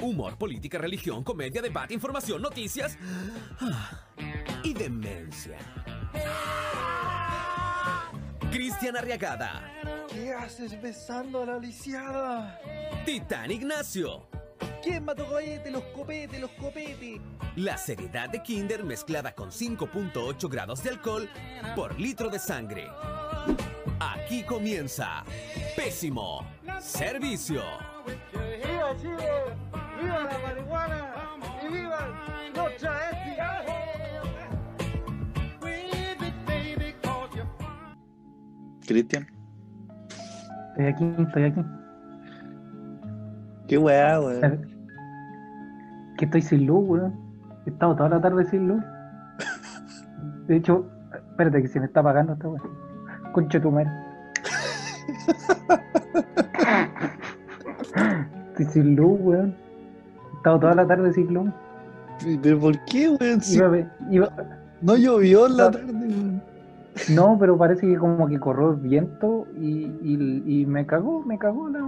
Humor, política, religión, comedia, debate, información, noticias ah, y demencia. Cristian Arriagada, ¿Qué haces besando a la lisiada? Titán Ignacio. ¿Quién mató cohete? Los copetes, los copetes. La seriedad de Kinder mezclada con 5.8 grados de alcohol por litro de sangre. Aquí comienza Pésimo Servicio. ¡Viva Chile! ¡Viva la marihuana! ¡Y viva los travestis! Cristian. Estoy aquí, estoy aquí. Qué weá, weón. Que estoy sin luz, weón. He estado toda la tarde sin luz. De hecho, espérate que se me está apagando esta weón. Concha tu madre. Estoy sin luz, weón. He estado toda la tarde sin luz. ¿Pero por qué, weón? Si Iba a ver- iba- no llovió en la tarde, weón. No, pero parece que como que corrió el viento y, y, y me cagó, me cagó la.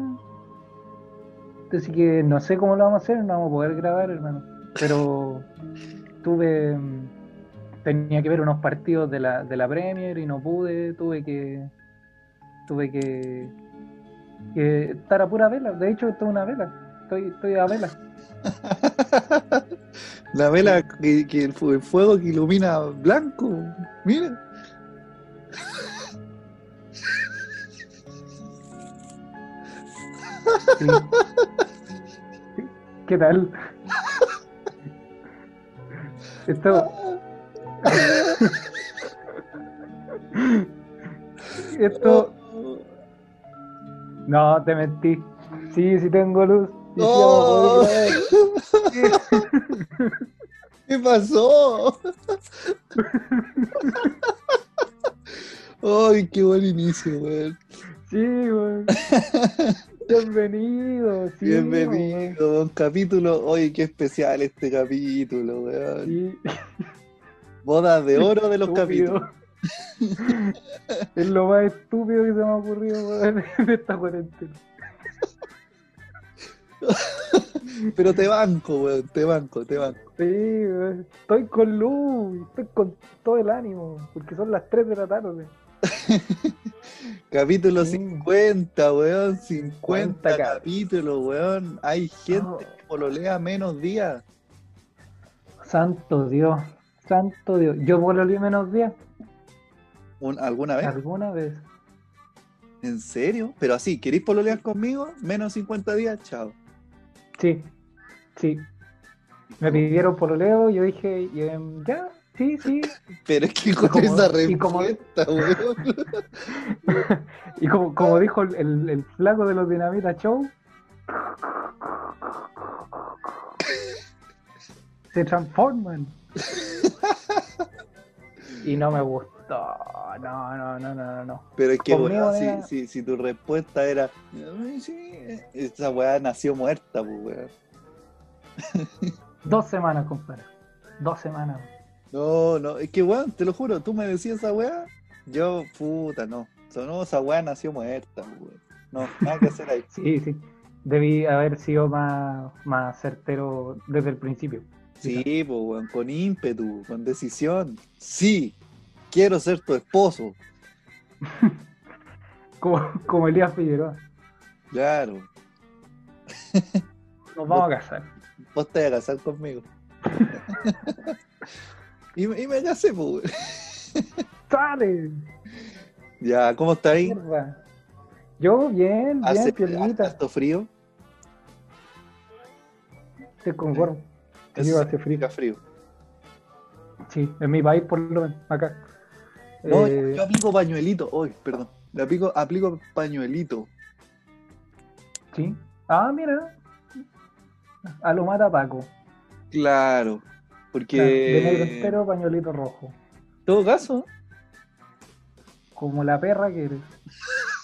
Así que no sé cómo lo vamos a hacer, no vamos a poder grabar, hermano. Pero tuve. mm, Tenía que ver unos partidos de la, de la Premier y no pude, tuve que. Tuve que. Que estar a pura vela. De hecho, esto es una vela. Estoy, estoy a vela. La vela que, que el, fu- el fuego que ilumina blanco. Mira. Sí. ¿Qué tal? Esto. Esto. No, te mentí. Sí, sí tengo luz. Y sí vamos a ¡Oh! ¿Qué pasó? Ay, qué buen inicio, weón. Sí, weón. Bienvenido. sí, Bienvenido un capítulo. Oye, qué especial este capítulo, weón. weón. Sí. Bodas de oro de los Estúpido. capítulos. Es lo más estúpido que se me ha ocurrido en esta cuarentena. Pero te banco, weón, te banco, te banco. Sí, weón. estoy con luz, estoy con todo el ánimo, porque son las 3 de la tarde. Capítulo Sí. 50, weón, 50 50 cap- capítulos, weón. Hay gente Oh. que pololea menos días. Santo Dios, santo Dios. Yo volví menos días Un- ¿Alguna vez? alguna vez. ¿En serio? Pero así, ¿queréis pololear conmigo? Menos 50 días, chao. Sí, sí. Me pidieron pololeo, yo dije, em, ya, sí, sí. Pero es que con como- esa y como- respuesta, weón. Y como, como dijo el, el, el flaco de los Dinamita Show, se transforman. Y no me gustó. No, no, no, no, no. Pero es que, weón, si, era- si, si tu respuesta era, "Ay, sí, esa weá nació muerta, pues, weón. Dos semanas, compadre. Dos semanas. No, no, es que, weón, te lo juro, tú me decías esa weá, yo, puta, no. No, esa weá nació muerta, pues, weón. No, nada que hacer ahí. Sí, sí. Debí haber sido más, más certero desde el principio. Sí, pues, weón, con ímpetu, con decisión. Sí, quiero ser tu esposo. Como, como Elías Figueroa. Claro, Nos vamos a casar. vos te vas a casar conmigo. y, me- y me casé, pues. ¡Sale! Ya, ¿cómo está ahí? Mierda. Yo, bien, ¿Hace bien, harto frío? Estoy con gorro. Que Eso iba a hacer frío. frío. Sí, en mi país, por lo menos, acá. No, Eh, yo aplico pañuelito. Uy, perdón. Le aplico, aplico pañuelito. Sí. Ah, mira. A lo mata Paco. Claro. De negro Porque. entero, pañuelito rojo. En todo caso, Como la perra que eres.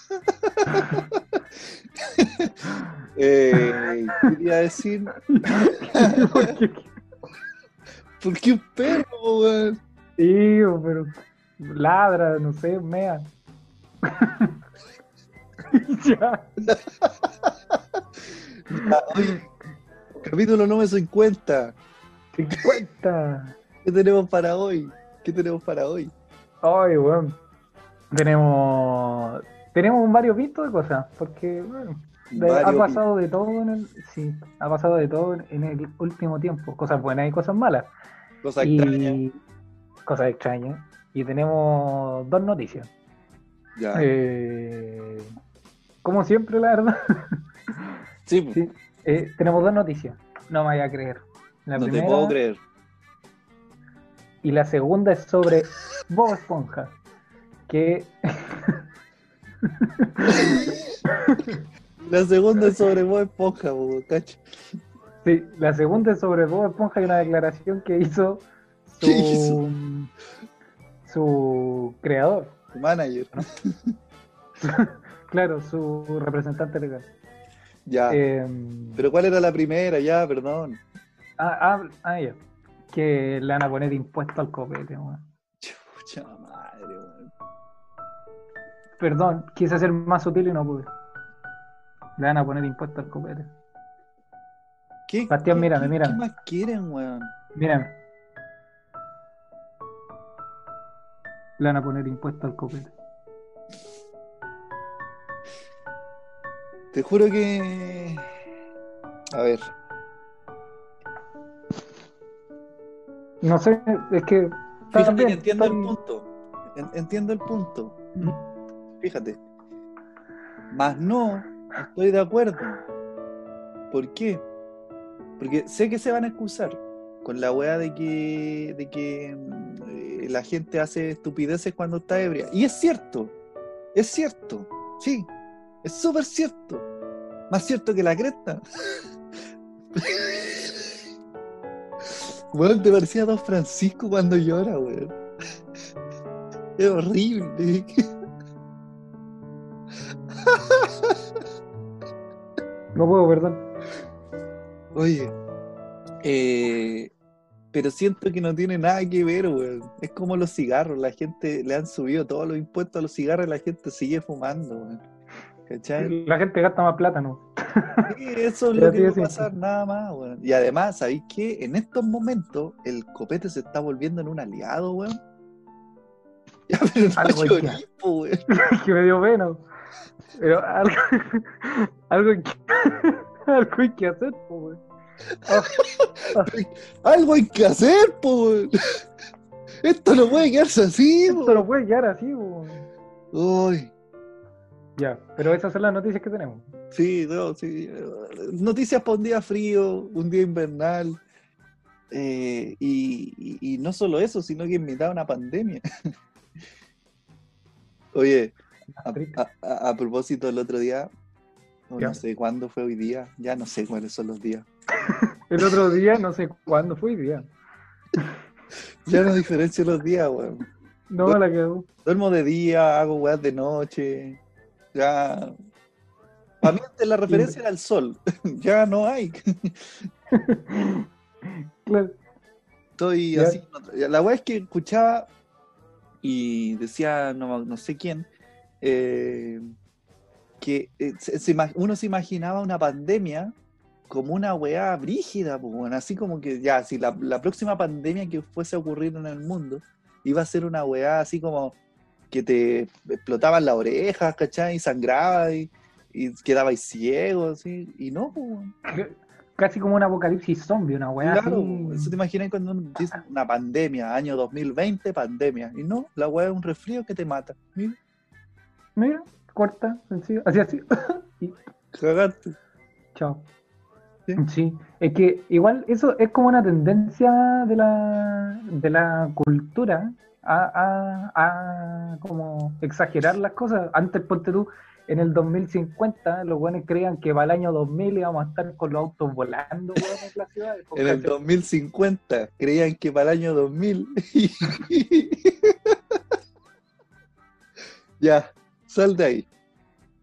eh, quería decir. Porque- ¿Por qué un perro, weón? Sí, pero ladra, no sé, mea. ya. Oye, Capítulo número 50. 50. ¿Qué tenemos para hoy? ¿Qué tenemos para hoy? Ay, weón. Tenemos. Tenemos varios vistos de cosas, porque, bueno, de- ha pasado de todo en el. Sí, ha pasado de todo en el último tiempo. Cosas buenas y cosas malas. Cosas extrañas. cosas extrañas. Y tenemos dos noticias. Ya. Eh, como siempre, la verdad. sí, pues, Sí, eh, tenemos dos noticias. No me vaya a creer. La no primera te puedo creer. y la segunda es sobre Bob Esponja. Que La segunda es sobre Bob Esponja, po, cacho. sí, la segunda es sobre Bob Esponja y una declaración que hizo su, ¿Qué hizo? Su creador. Tu manager. Claro, su representante legal. Ya. Em, Pero ¿cuál era la primera? Ya, perdón. ah, ah, ah, ya. Que le van a poner impuesto al copete, weón. Chucha madre, weón. Perdón, quise ser más sutil y no pude. Le van a poner impuesto al copete. ¿Qué, Bastián, mírame, qué- mírame. ¿Qué más quieren, weón? Miren. Le van a poner impuesto al copete. Te juro que. A ver. No sé, es que. Fíjate bien, que entiendo el punto. En- entiendo el punto. Mm. Fíjate. Más no estoy de acuerdo. ¿Por qué? Porque sé que se van a excusar con la weá de que, de que la gente hace estupideces cuando está ebria. Y es cierto. Es cierto. Sí. Es súper cierto. Más cierto que la cresta. Weón, te parecía Don Francisco cuando llora, weón. Es horrible. No puedo, perdón. Oye, eh, pero siento que no tiene nada que ver, weón. Es como los cigarros, la gente le han subido todos los impuestos a los cigarros y la gente sigue fumando, weón. ¿Cachai? La gente gasta más plata, ¿no? Sí, eso es lo que va a pasar, nada más, weón. Y además, ¿sabéis qué? En estos momentos, el copete se está volviendo en un aliado, weón. Ya, pero no Algo hay que llorí, po, weón. que me dio pena. Pero algo, algo, hay que, algo hay que hacer. Ah, Algo hay que hacer, po, weón. Esto no puede quedarse así, po. esto no puede quedar así, po. Uy. Ya, pero esas son las noticias que tenemos. Sí, no, sí. Noticias para un día frío, un día invernal. eh, y, y- y no solo eso, sino que en mitad de una pandemia. Oye, a, a- a- a propósito del otro día, o no sé cuándo fue hoy día, ya no sé cuáles son los días. El otro día, no sé cuándo fue, día. Ya no diferencio los días, weón. No, la quedó. Duermo de día, hago weas de noche. Ya. Para mí la referencia era el sol. ya no hay. Claro. Estoy Ya. así. La weá es que escuchaba y decía, no, no sé quién, eh, que eh, se- se ima- uno se imaginaba una pandemia como una weá brígida, pues, weón, así como que ya, si la, la próxima pandemia que fuese a ocurrir en el mundo iba a ser una weá así como que te explotaban las orejas, ¿cachai? Y sangraba y, y quedabais ciego, así, y no, pues. Casi como un apocalipsis zombie, una weá Claro, así. eso te imaginas cuando uno dice una pandemia, año 2020, pandemia. Y no, la weá es un resfrío que te mata. Mira, Mira, corta, sencillo. Así, así. y cagaste. chao. Sí. Sí, es que igual eso es como una tendencia de la, de la cultura a, a, a como exagerar las cosas. Antes, ponte tú, en el 2050, los buenos creían que para el año 2000 íbamos a estar con los autos volando en las ciudades. En el 2050 creían que para el año 2000. ya, sal de ahí.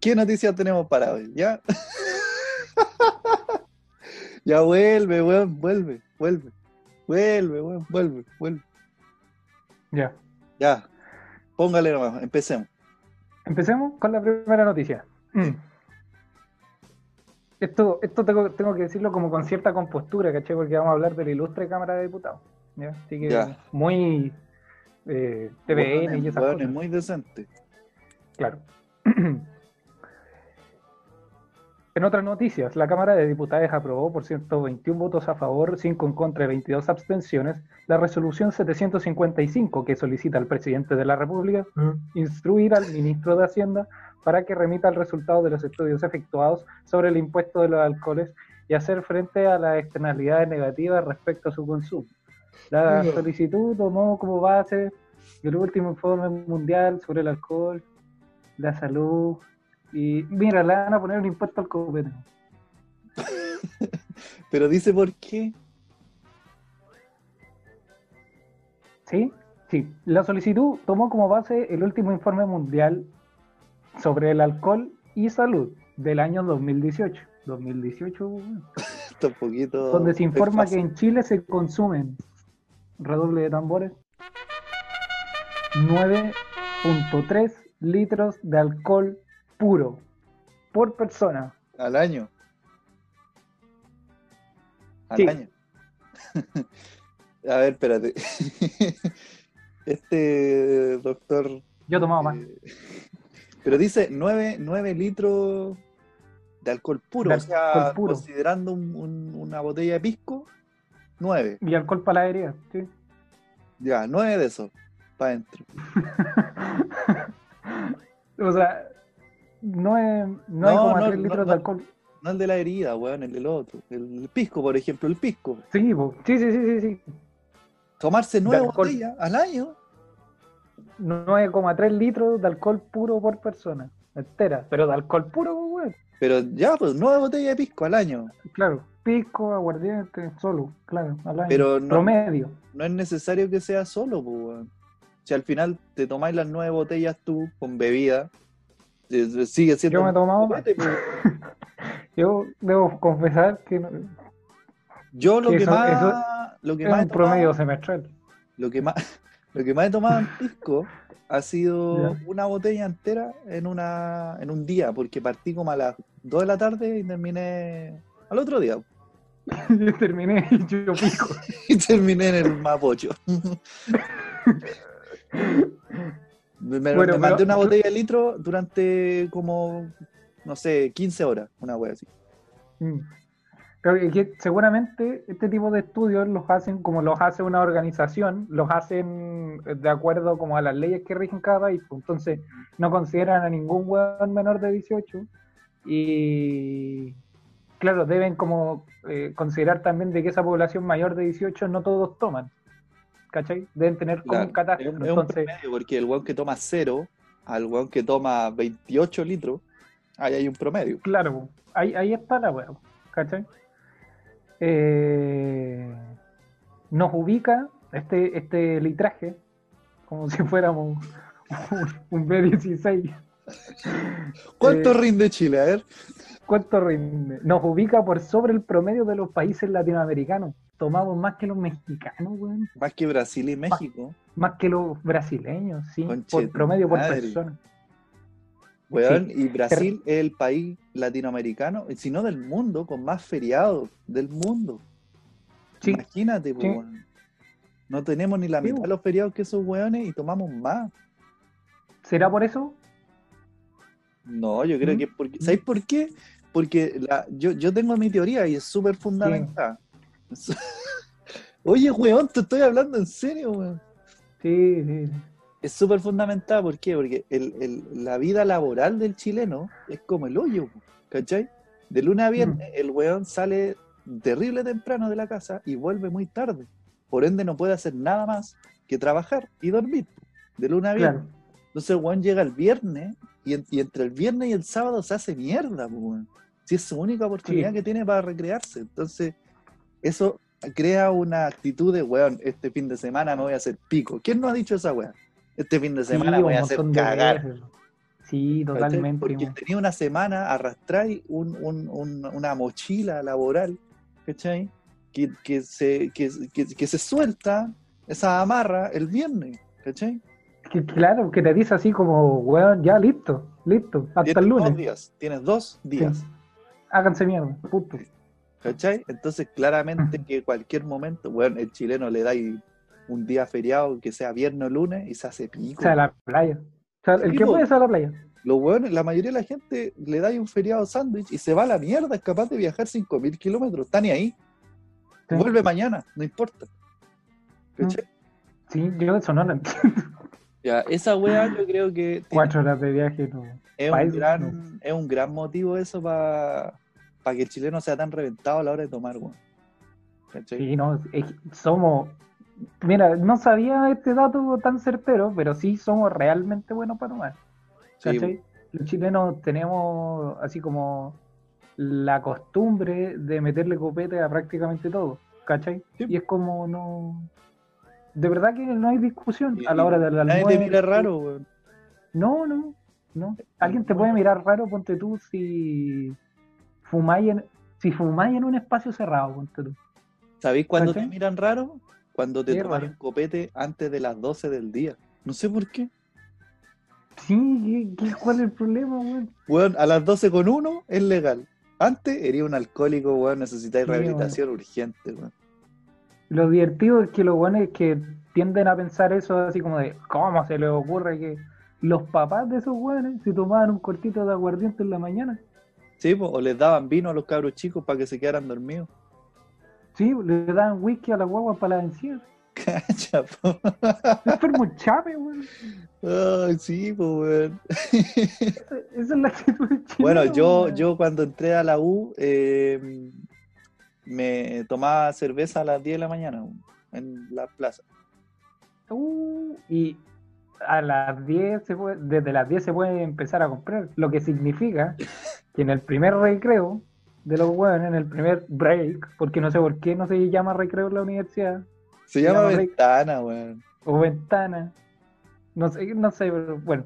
¿Qué noticias tenemos para hoy? ¿Ya? ya vuelve, weón, vuelve, vuelve. Vuelve, weón, vuelve, vuelve. Ya. Ya, póngale nomás, empecemos. Empecemos con la primera noticia. Mm. esto, esto tengo, tengo que decirlo como con cierta compostura, ¿cachai? Porque vamos a hablar de la ilustre Cámara de Diputados. ¿ya? Así que Ya. muy eh, TVN y Hueones, esas hueones, cosas. muy decente. Claro. En otras noticias, la Cámara de Diputados aprobó por 121 votos a favor, 5 en contra y 22 abstenciones la resolución 755 que solicita al presidente de la República instruir al ministro de Hacienda para que remita el resultado de los estudios efectuados sobre el impuesto de los alcoholes y hacer frente a las externalidades negativas respecto a su consumo. La solicitud tomó como base el último informe mundial sobre el alcohol, la salud y mira, le van a poner un impuesto al copete. Pero dice por qué. ¿Sí? Sí. La solicitud tomó como base el último informe mundial sobre el alcohol y salud del año 2018. 2018, bueno. Está un poquito. donde se informa que en Chile se consumen, redoble de tambores, 9.3 litros de alcohol puro por persona. Al año. Al Sí. año. A ver, espérate. Este doctor. Yo tomaba más. eh, pero dice 9, 9 litros de alcohol puro. De o sea, puro. considerando un- un- una botella de pisco, 9. Y alcohol para la herida, sí. Ya, 9 de esos. Para adentro. o sea, no es, no, No, hay como no, 3 no, litros de alcohol. No el de la herida, weón, el del otro. El pisco, por ejemplo, el pisco. Sí, sí, sí, sí, sí. Tomarse nueve alcohol. botellas al año. 9,3 litros de alcohol puro por persona. Entera. Pero de alcohol puro, weón. Pero ya, pues, nueve botellas de pisco al año. Claro. Pisco, aguardiente, solo, claro, al año. Pero no- Promedio. No es necesario que sea solo, pues, weón. Si al final te tomáis las nueve botellas tú con bebida, eh, sigue siendo. Yo me he tomado pues. Yo debo confesar que no- Yo lo Sí, que eso- más. eso lo que es más he un promedio tomado, semestral. lo que más, lo que más he tomado en pisco ha sido Ya. una botella entera en una en un día, porque partí como a las 2 de la tarde y terminé al otro día. Yo terminé y yo pico. y terminé en el Mapocho. Me Bueno, me mandé pero- una botella de litro durante como, no sé, 15 horas, una wea así. Mm. Que seguramente este tipo de estudios los hacen como los hace una organización, los hacen de acuerdo como a las leyes que rigen cada país. pues. Entonces no consideran a ningún hueón menor de 18 y claro, deben como eh, considerar también de que esa población mayor de 18 no todos toman. ¿Cachai? Deben tener como Claro, un es, catastro. un- es un Entonces, promedio, porque el weón que toma cero al weón que toma 28 litros, ahí hay un promedio. Claro, ahí, ahí está la po, ¿cachai? Eh, nos ubica este, este litraje como si fuéramos un, un B16. ¿Cuánto Eh, rinde Chile? A ver. ¿Cuánto rinde? Nos ubica por sobre el promedio de los países latinoamericanos. Tomamos más que los mexicanos, weón. Más que Brasil y México. Más que los brasileños, sí. Conche por promedio por persona. Weón, y Brasil es el país latinoamericano, si no del mundo, con más feriados del mundo. Sí, Imagínate, sí. weón. No tenemos ni la mitad de los feriados que esos weones y tomamos más. ¿será por eso? No, yo creo ¿Mm? que es porque. ¿Sabéis por qué? Porque la, yo, yo tengo mi teoría y es súper fundamental. Oye, weón, te estoy hablando en serio, weón. Sí, sí. Es súper fundamental, ¿por qué? Porque el- el- la vida laboral del chileno es como el hoyo, ¿cachai? De lunes a viernes, el weón sale terrible temprano de la casa y vuelve muy tarde. Por ende, no puede hacer nada más que trabajar y dormir. De lunes a viernes. Claro. Entonces, weón llega el viernes y, en- y entre el viernes y el sábado se hace mierda, po, weón. Si es su única oportunidad Sí. que tiene para recrearse. Entonces, eso crea una actitud de, weón, este fin de semana me voy a hacer pico. ¿Quién no ha dicho esa weón? Este fin de Sí, semana un voy a hacer cagar. veces. Sí, totalmente. Porque tenía una semana, arrastráis un- un- un- una mochila laboral, ¿cachai? Que, que, se, que se suelta esa amarra el viernes, ¿cachai? Que, claro, que te dice así como, weón, ya listo, listo, hasta Tienes el dos lunes. días, tienes dos días. háganse mierda, punto. ¿Cachai? Entonces, claramente Ujú. que cualquier momento, bueno, el chileno le da ahí un día feriado, que sea viernes o lunes, y se hace pico. O sea, a la playa. O sea, el que puede es a la playa. Lo bueno, la mayoría de la gente le da ahí un feriado sándwich y se va a la mierda, es capaz de viajar 5.000 kilómetros, está ni ahí. Sí. Vuelve mañana, no importa. ¿Cachai? Sí, yo eso no lo entiendo. Ya, esa weá yo creo que Cuatro horas de viaje, no. es, pa' un gran, es un gran motivo eso para que el chileno sea tan reventado a la hora de tomar, weón. ¿Cachai? Sí, no, es somos. Mira, no sabía este dato tan certero, pero sí somos realmente buenos para tomar. Sí, ¿Cachai? Los chilenos tenemos así como la costumbre de meterle copete a prácticamente todo, ¿cachai? Sí. Y es como no. De verdad que no hay discusión a la hora del Nadie almuerzo. te mira raro, weón. No, no, no. Alguien te puede mirar raro, ponte tú, si fumáis en, si fumáis en un espacio cerrado, ponte tú. ¿Sabéis cuándo te miran raro? Cuando te tomas un copete antes de las 12 del día. No sé por qué. Sí, ¿qué, cuál es el problema, weón? Weón, a las 12 con uno es legal. Antes eres un alcohólico, weón, necesitáis Sí, rehabilitación urgente, weón. Lo divertido es que los buenos que tienden a pensar eso así como de, ¿cómo se les ocurre que los papás de esos weones se tomaban un cortito de aguardiente en la mañana? Sí, po, o les daban vino a los cabros chicos para que se quedaran dormidos. Sí, le daban whisky a la guagua para la encía. Cacha, po. Enfermo chape, weón. Sí, pues, weón. Esa, es la actitud Bueno, yo, weón. yo cuando entré a la U, eh, me tomaba cerveza a las 10 de la mañana en la plaza. Uh, y a las 10 se puede, desde las 10 se puede empezar a comprar, lo que significa que en el primer recreo de los hueones, en el primer break, porque no sé por qué no se llama recreo en la universidad, Se llama llama ventana, weón. o ventana, no sé, no sé, pero bueno.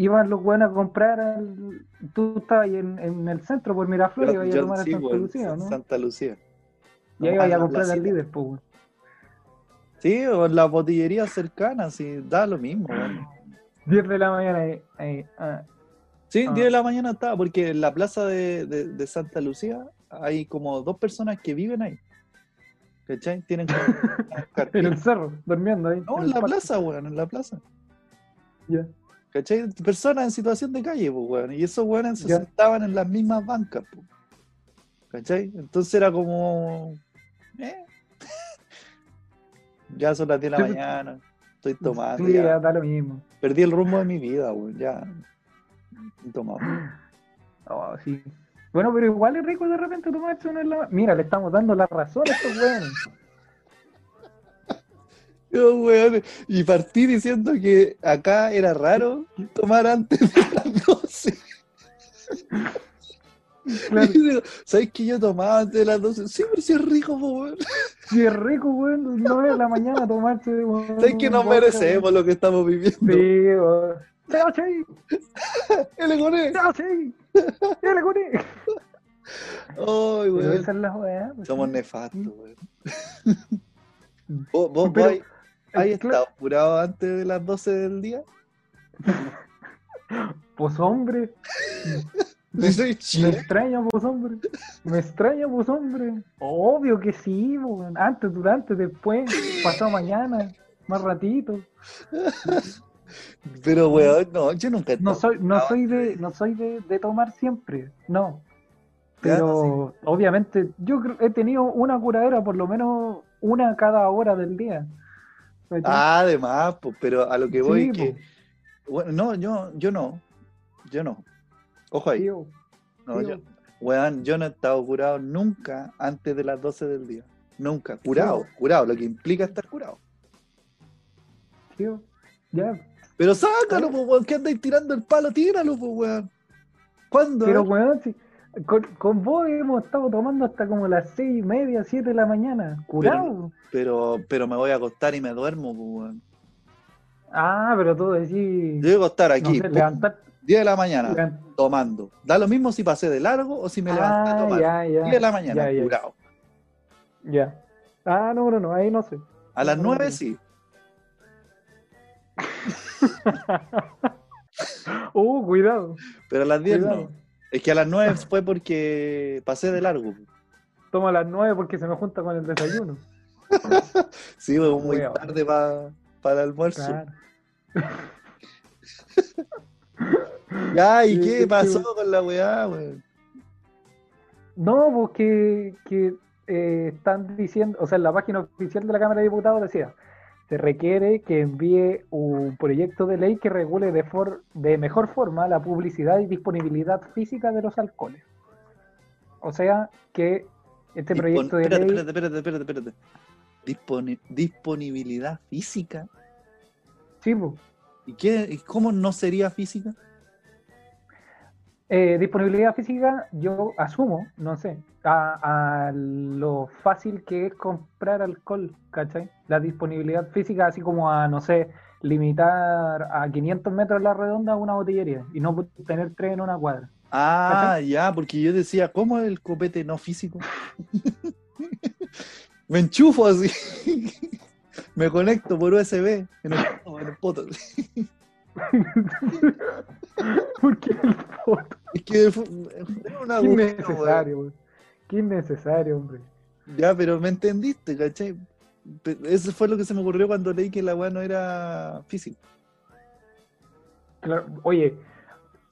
Iban los hueones a comprar, al- tú estabas ahí en, en el centro por Miraflores, Yo- ibas a tomar a Santa Lucía, ¿no? Santa Lucía. Y ahí ibas en a comprar al líder, pues. Sí, o en las botillerías cercanas, sí, da lo mismo, weón. 10 de la mañana, ahí, ahí, ah, Sí, Ah. 10 de la mañana estaba, porque en la plaza de, de- de Santa Lucía hay como dos personas que viven ahí. ¿Cachai? Tienen como en el cerro, durmiendo ahí. No, en la plaza, weón, en la plaza. Ya. ¿Cachai? Personas en situación de calle, pues, weón. Y esos weones se sentaban en las mismas bancas, pues. ¿Cachai? Entonces era como. eh. ya son las 10 de la Sí, mañana. Estoy tomando. Sí, ya. ya da lo mismo. Perdí el rumbo de mi vida, weón. Ya. Estoy tomado. Oh, sí. Bueno, pero igual es rico de repente tomarse una en la... Mira, le estamos dando la razón a estos weones. Yo, weón, y partí diciendo que acá era raro tomar antes de las 12. Claro, Y digo, ¿Sabes que yo tomaba antes de las 12? Sí, pero sí es rico, weón. si es rico, weón, no es la mañana tomarse... weón, ¿Sabes que nos merecemos lo que estamos viviendo? Sí, weón. ¡Chao, sí! El goné. ¡Chao! ¡Ya le curé! Ay, weón. pues, Somos nefastos, weón. ¿Vos, vos, Pero, vos hay- estado apurado antes de las 12 del día? Pues hombre, Si soy me extraña, pues hombre. Me extraña, pues hombre. Obvio que sí, weón. Antes, durante, después, pasado mañana, más ratito. Pero, weón, no, yo nunca he No estado soy, no soy de, no soy de, de tomar siempre, no. Pero obviamente yo creo- he tenido una curadera por lo menos una cada hora del día. Ah, además, pues, pero a lo que voy Sí, es que. po. Bueno, no, yo, yo no. Yo no. Ojo ahí. Tío, No, tío. yo, weón, yo no he estado curado nunca antes de las 12 del día. Nunca. Curado, curado, lo que implica estar curado. tío, ya. Pero sácalo, pues, weón, que andáis tirando el palo, tíralo, pues, weón. ¿Cuándo? Pero eh? weón, si- con, con vos hemos estado tomando hasta como las seis y media, siete de la mañana. Curado. pero, pero me voy a acostar y me duermo, pues. Ah, pero tú decís. Yo voy a acostar no aquí, sé, pum, levantar. 10 de la mañana, tomando. Da lo mismo si pasé de largo o si me levanté a Ah, tomar. ya, 10 ya. de la mañana, ya, curado. ya. Ah, no, no, no, ahí no sé. A las No, 9 no. sí. Uh, cuidado. Pero a las 10 Cuidado. no. Es que a las 9 fue porque pasé de largo. Tomo a las 9 porque se me junta con el desayuno. Sí, fue muy Weón. tarde pa- para el almuerzo. Claro. Ya, ¿y Sí, qué pasó que- con la weá, weón? No, pues que, que, eh, están diciendo, o sea, en la página oficial de la Cámara de Diputados decía, se requiere que envíe un proyecto de ley que regule de, for- de mejor forma la publicidad y disponibilidad física de los alcoholes. O sea, que este Dispon- proyecto de espérate, ley... espérate, espérate, espérate, espérate. Disponi- disponibilidad física. Sí, ¿Y qué, y cómo no sería física? Eh, disponibilidad física, yo asumo, no sé, a, a lo fácil que es comprar alcohol, ¿cachai? La disponibilidad física, así como a, no sé, limitar a 500 metros la redonda una botillería y no tener tres en una cuadra. Ah, ya, porque yo decía, ¿cómo es el copete no físico? Me enchufo así. Me conecto por USB en el, en el poto. Porque el foto. Es que fue, una Qué innecesario, weón. Qué innecesario, hombre. Ya, pero me entendiste, ¿cachai? Eso fue lo que se me ocurrió cuando leí que la weá no era física. Claro, oye,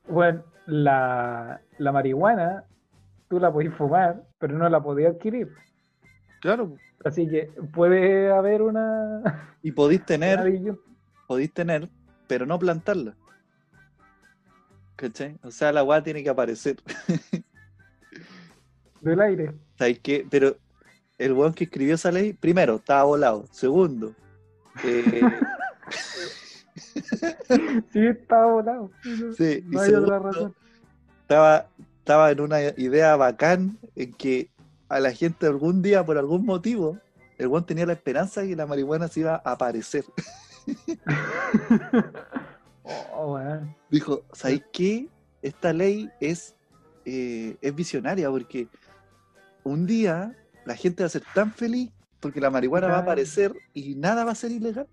bueno, la, la marihuana tú la podías fumar, pero no la podías adquirir. Claro. Así que puede haber una, Y podéis tener, podéis tener, pero no plantarla. ¿Cachai? O sea, la weá tiene que aparecer. del aire. ¿Sabes qué? Pero el weón que escribió esa ley, primero, estaba volado. Segundo, eh, Sí, estaba volado. sí, y No hay otra razón. estaba, estaba en una idea bacán en que a la gente algún día, por algún motivo, el weón tenía la esperanza de que la marihuana se iba a aparecer. Oh. Dijo, ¿sabéis qué? Esta ley es, eh, es visionaria porque un día la gente va a ser tan feliz porque la marihuana va a aparecer y nada va a ser ilegal.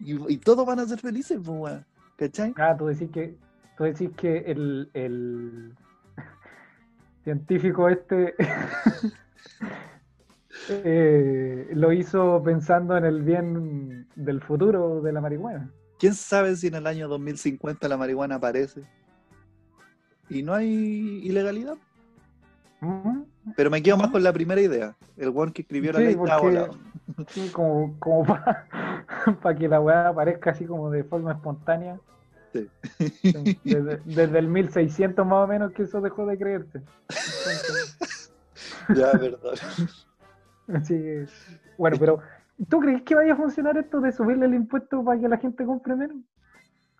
Y, y todos van a ser felices, pues, weón. ¿cachai? Ah, tú decís que, tú decís que el, el científico este eh, lo hizo pensando en el bien del futuro de la marihuana. ¿Quién sabe si en el año 2050 la marihuana aparece? Y no hay ilegalidad. Ujú. Pero me quedo más con la primera idea. El weón que escribió la Sí, ley porque- volado. Sí, como, como para que la weá aparezca así como de forma espontánea. Sí. Desde, desde el 1600 más o menos que eso dejó de creerse. Entonces, Ya, perdón. Así que, bueno, pero ¿tú crees que vaya a funcionar esto de subirle el impuesto para que la gente compre menos?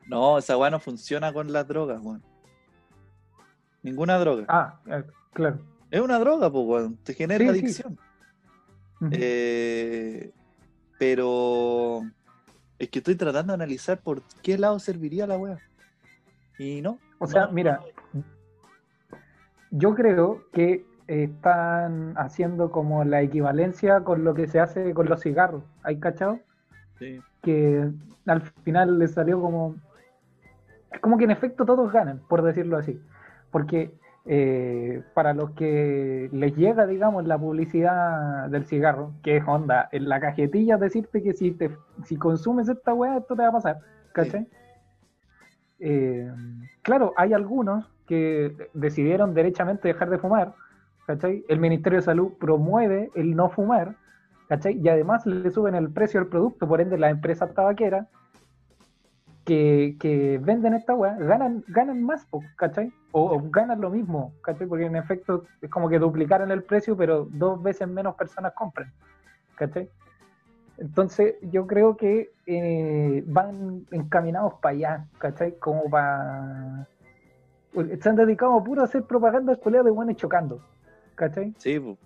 No, esa weá no funciona con las drogas, weón. Ninguna droga. Ah, eh, claro. Es una droga, pues, weón. Te genera Sí, adicción. Eh, pero es que estoy tratando de analizar por qué lado serviría la weá. Y no. O sea, no, mira, yo creo que están haciendo como la equivalencia con lo que se hace con los cigarros. ¿Hay cachado? sí. que al final les salió como es como que en efecto todos ganan, por decirlo así, porque eh, para los que les llega, digamos, la publicidad del cigarro, que es onda, en la cajetilla decirte que si te si consumes esta weá, esto te va a pasar, ¿cachai? Eh, claro, hay algunos que decidieron derechamente dejar de fumar, El Ministerio de Salud promueve el no fumar. Y además le suben el precio del producto, por ende las empresas tabaqueras que, que venden esta weá ganan, ganan más, ¿cachai? O, ganan lo mismo, ¿cachai? Porque en efecto es como que duplicaron el precio, pero dos veces menos personas compran. Entonces yo creo que eh, van encaminados para allá, ¿cachai? Como para... Se han dedicado puro a hacer propaganda escuela de buenos chocando, ¿cachai? Sí, pues.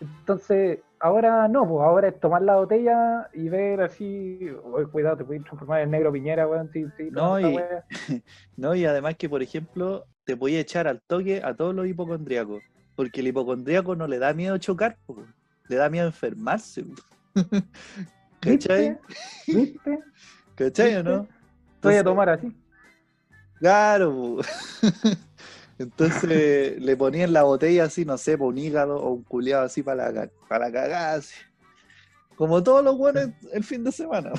Entonces, ahora no, pues ahora es tomar la botella y ver así, "Oye, cuidado, te puedes transformar en negro piñera, weón, sí, sí, No, y- weá". No, y además que, por ejemplo, te voy a echar al toque a todos los hipocondríacos. Porque el hipocondríaco no le da miedo chocar, po, le da miedo enfermarse. ¿Cachai? ¿Viste? ¿Viste? ¿Cachai o no? Voy a Entonces, tomar así. Claro, po. Entonces le ponía en la botella así, no sé, por un hígado o un culiado así para la, para la cagada, así. Como todos los buenos el fin de semana.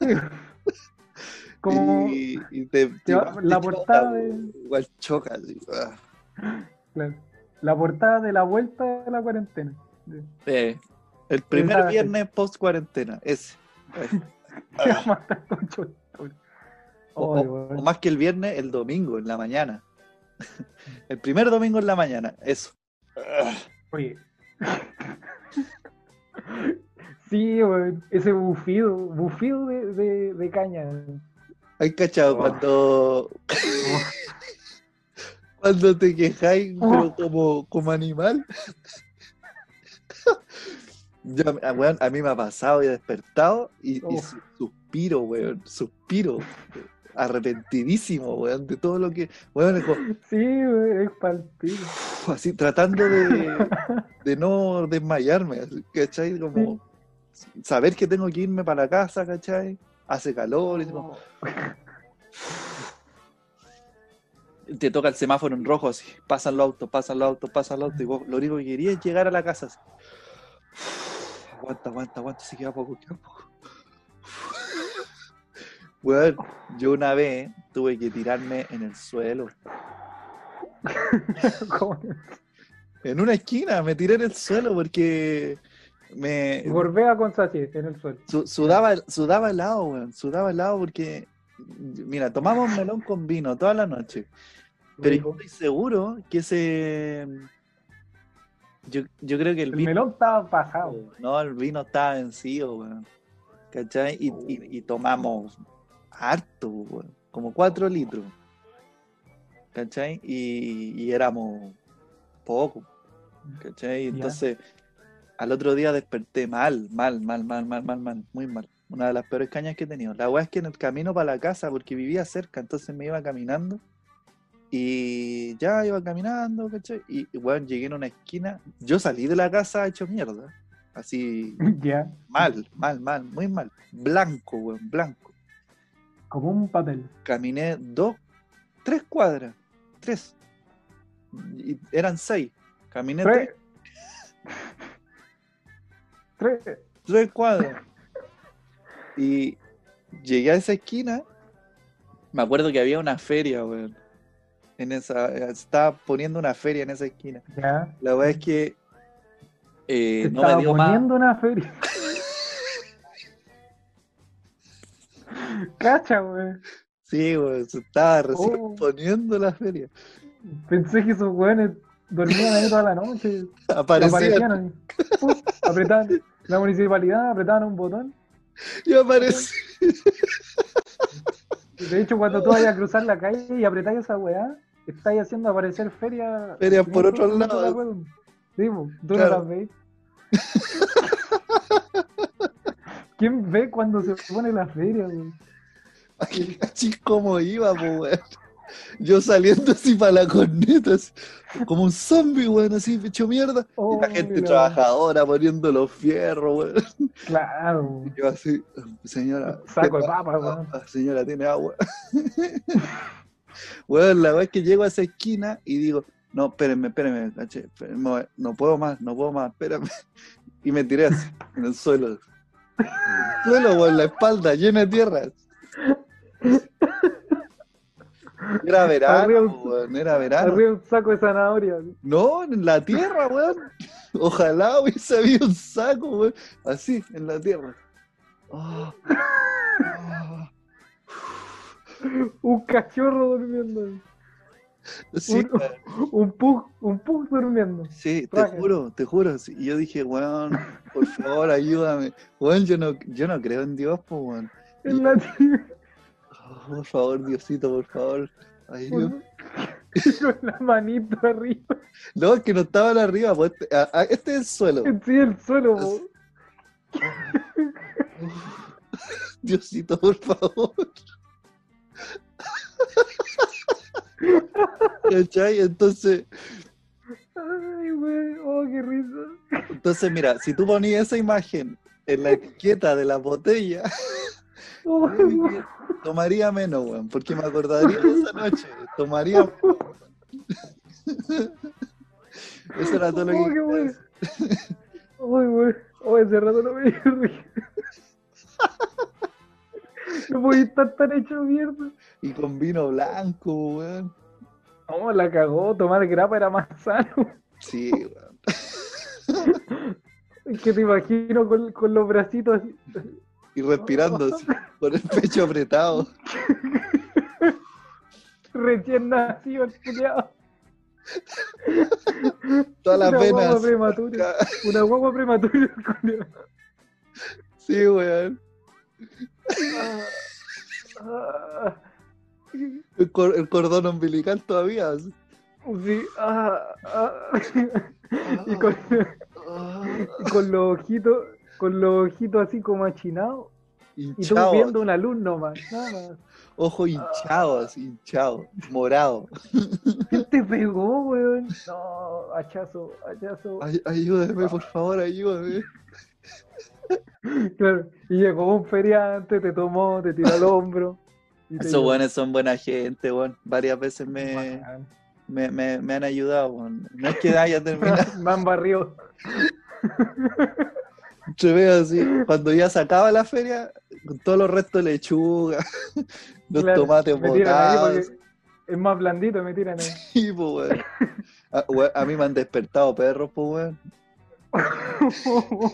Como y, y te, te la choca, portada po, de- igual choca, así. ah. claro, la portada de la vuelta de la cuarentena. Eh, el primer Esa- viernes post cuarentena, ese. Te va a matar con chontón. O, o más que el viernes, el domingo, en la mañana. El primer domingo en la mañana, eso. Oye. Sí, ese bufido, bufido de, de, de caña. ¿Hay cachado Oh. cuando, cuando te quejáis, Oh. como, como animal? Yo, ah, weón, a mí me ha pasado y he despertado y, y Oh. su- suspiro, weón, suspiro. Arrepentidísimo, weón, de todo lo que. Weón, como- Sí, weón, es palpito. así tratando de, de no desmayarme, ¿cachai? Como saber que tengo que irme para la casa, ¿cachai? Hace calor y como- te toca el semáforo en rojo, así, pasan los autos, pasan los autos, pasan los autos, y vos lo único que querías es llegar a la casa. así. Aguanta, aguanta, aguanta, se queda poco, queda poco. Weón, yo una vez tuve que tirarme en el suelo. ¿Cómo? En una esquina me tiré en el suelo porque me Gorbea con sachet en el suelo. su- sudaba, sudaba helado, weón. Sudaba helado porque, mira, tomamos melón con vino toda la noche. Pero yo estoy seguro que ese. Yo, yo creo que el El vino. melón estaba pasado. No, el vino estaba vencido, weón. ¿Cachai? Y, y- y tomamos harto, weón. Como cuatro litros. ¿Cachai? Y, y éramos poco. ¿Cachai? Entonces, al otro día desperté mal, mal, mal, mal, mal, mal, mal, muy mal. Una de las peores cañas que he tenido. La weá es que en el camino para la casa, porque vivía cerca, entonces me iba caminando. Y ya iba caminando, ¿cachai? Y, weón, llegué en una esquina. Yo salí de la casa hecho mierda. Así, Ya, mal, mal, mal, muy mal. Blanco, weón, blanco. Como un papel. Caminé dos, tres cuadras, tres. Y eran seis. Caminé tres, Tres. Tres. tres cuadras. Y llegué a esa esquina. Me acuerdo que había una feria, weón. En esa, estaba poniendo una feria en esa esquina. Ya. La verdad es que eh, no me estaba dio más. poniendo una feria. Cacha, weón. Sí, weón, se estaba recién Oh. poniendo la feria. Pensé que esos weones dormían ahí toda la noche. Aparecían, Aparecían apretaban. La municipalidad apretaban un botón. y aparecí. De hecho, cuando tú vayas a cruzar la calle y apretáis esa weá, estáis haciendo aparecer feria. Ferias por 500 otros metros lados. de la weá. Sí, tú Claro. no las veis. ¿Quién ve cuando se pone la feria, weón? Ay, cómo iba, po, weón. Yo saliendo así para la corneta, así, como un zombie, weón, así hecho mierda. y Oh, la gente mira. trabajadora poniendo los fierros, weón. Claro. Y Yo así, señora. Saco de ¿qué papas, pasa? weón. Ah, Señora, ¿tiene agua? Weón, la es que llego a esa esquina y digo, no, espérenme, espérenme, caché, espérenme, no puedo más, no puedo más, espérame. Y me tiré así, en el suelo. En el suelo, weón, la espalda llena de tierra. Era verano, un- weón, era verano. Arriba un saco de zanahoria. No, en la tierra, weón. Ojalá hubiese habido un saco, weón. Así, en la tierra. Un cachorro durmiendo. Sí, Un, un pug, un pug durmiendo. sí, te juro, te juro. Y yo dije, weón, por favor, ayúdame. Weón, yo no, yo no creo en Dios, pues, weón. En la tierra. Oh, por favor, Diosito, por favor. ayúdame. Con la manito arriba. No, es que no estaban arriba, pues, este, es el suelo. Sí, el suelo. po. Diosito, por favor. ¿Cachai? Entonces, Ay, güey. Oh, qué risa. entonces, mira, si tú ponías esa imagen en la etiqueta de la botella, tomaría menos, weón, porque me acordaría de esa noche. Tomaría. Eso era todo lo que. Uy. Oh, ese rato no me dio risa. No podía estar tan hecho mierda. Y con vino blanco, weón. No, la cagó. Tomar grapa era más sano. Sí, weón. Es que te imagino con, con los bracitos así. Y respirando así, con el pecho apretado. Recién nacido el culiao. Todas las Una guagua venas. prematura. Una guagua prematura el culiao. Sí, weón. Ah, El, cor- el cordón umbilical todavía. así. Sí, ah, ah. Y con, y con los ojitos, con los ojitos así como achinados. Y tú viendo una luz nomás, nada más. Ojo hinchado, así, hinchado. Morado. ¿Quién te pegó, weón? No, hachazo, hachazo. Ay- ayúdame, por favor, ayúdame. Claro, y llegó un feriante, te tomó, te tiró al hombro. Esos buenos son buena gente, weón. Varias veces me, me, me, me han ayudado, weón. No es que haya terminado. Me han barrido. Se ve así, cuando ya se acaba la feria, con todos los restos de lechuga, los Claro, tomates botados. Es más blandito, me tiran ahí. Sí, pues, weón. A, weón, a mí me han despertado perros, pues, weón.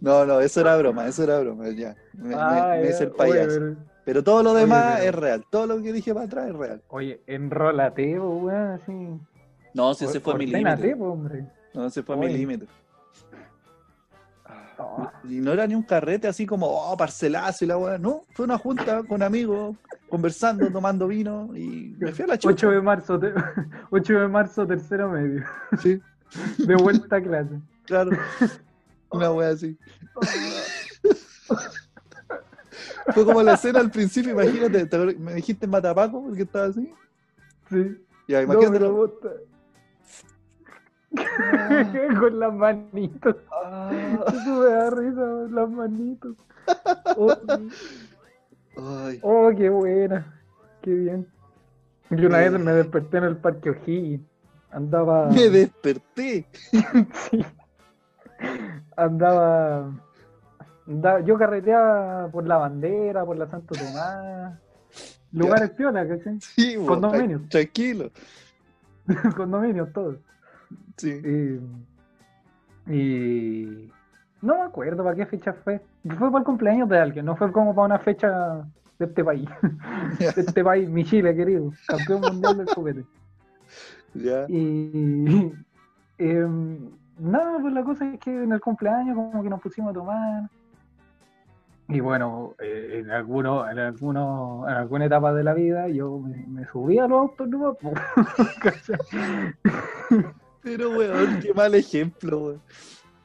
No, no, eso era broma, eso era broma, ya. Me, Ah, me hice el Oye, payaso. pero- Pero todo lo Oye, demás pero- es real. Todo lo que dije para atrás es real. Oye, enrólate, po, weón, así. No, si ese fue mi límite. hombre. No, ese fue mi Oye. límite. Y no era ni un carrete así como, oh, parcelazo y la weá. No, fue una junta con amigos, conversando, tomando vino y me fui a la 8 chucha. de marzo, te- 8 de marzo, tercero medio. Sí, De vuelta a clase. claro. Una weá así. Fue como la escena al principio, imagínate, me dijiste matapaco porque estaba así. Sí. Ya, imagínate. Con las manitos. Ah, Eso me da risa, las manitos. Oh, ay, oh, qué buena. Qué bien. Yo una Eh. vez me desperté en el parque O'Higgins. Andaba. me desperté. Sí. Andaba, andaba- Yo carreteaba por la bandera, por la Santo Tomás. Lugares piola, ¿cachai? Sí, bo, Condominio. tra- Tranquilo. Condominios, todos. Sí. Y, y no me acuerdo para qué fecha fue. Fue para el cumpleaños de alguien, no fue como para una fecha de este país. De este país, mi Chile, querido. Campeón mundial del juguete. Y em, nada, pues la cosa es que en el cumpleaños como que nos pusimos a tomar. Y bueno, eh, en algunos, en algunos, en alguna etapa de la vida yo me, me subí a los autos ¿cachai? Pero, weón, qué mal ejemplo, weón.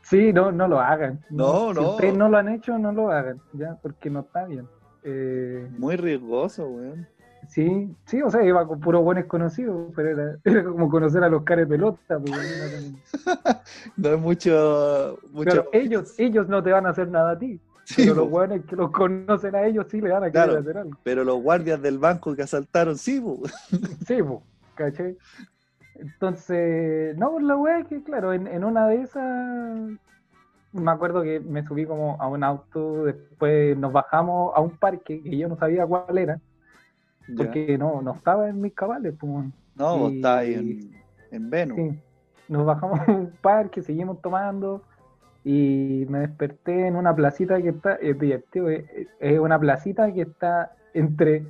Sí, no, no lo hagan. No, Si no. ustedes no lo han hecho, no lo hagan, ya, porque no está bien. Eh, Muy riesgoso, weón. sí, sí, o sea, iba con puros buenos conocidos, pero era, era como conocer a los caras de pelota. pues, No hay mucho. mucho Claro, ellos, ellos no te van a hacer nada a ti. Sí, pero los buenos que los conocen a ellos sí le van a querer Claro. hacer algo. Pero los guardias del banco que asaltaron, sí, po. Sí, pues, ¿cachai? Entonces, no, la wea es que, claro, en, en una de esas, me acuerdo que me subí como a un auto, después nos bajamos a un parque que yo no sabía cuál era, porque no, no estaba en mis cabales, pues. No, vos estás ahí en, en Venus. Sí. Nos bajamos a un parque, seguimos tomando y me desperté en una placita que está, es divertido, es, es una placita que está entre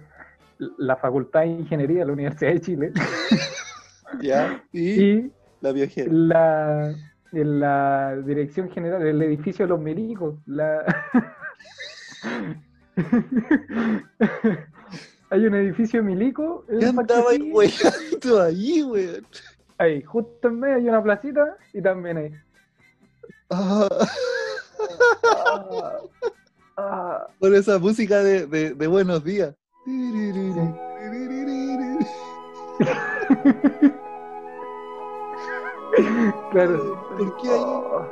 la Facultad de Ingeniería de la Universidad de Chile Ya. Y, y la viajera. la, en la dirección general, el edificio de los milicos. La... Hay un edificio milico. en ¿Qué el parque andaba ahí, ahí, weón? Ahí, justo en medio hay una placita y también hay. Ah, Ah, ah, esa música de, de, de buenos días. claro. ¿Por qué ahí? Oh,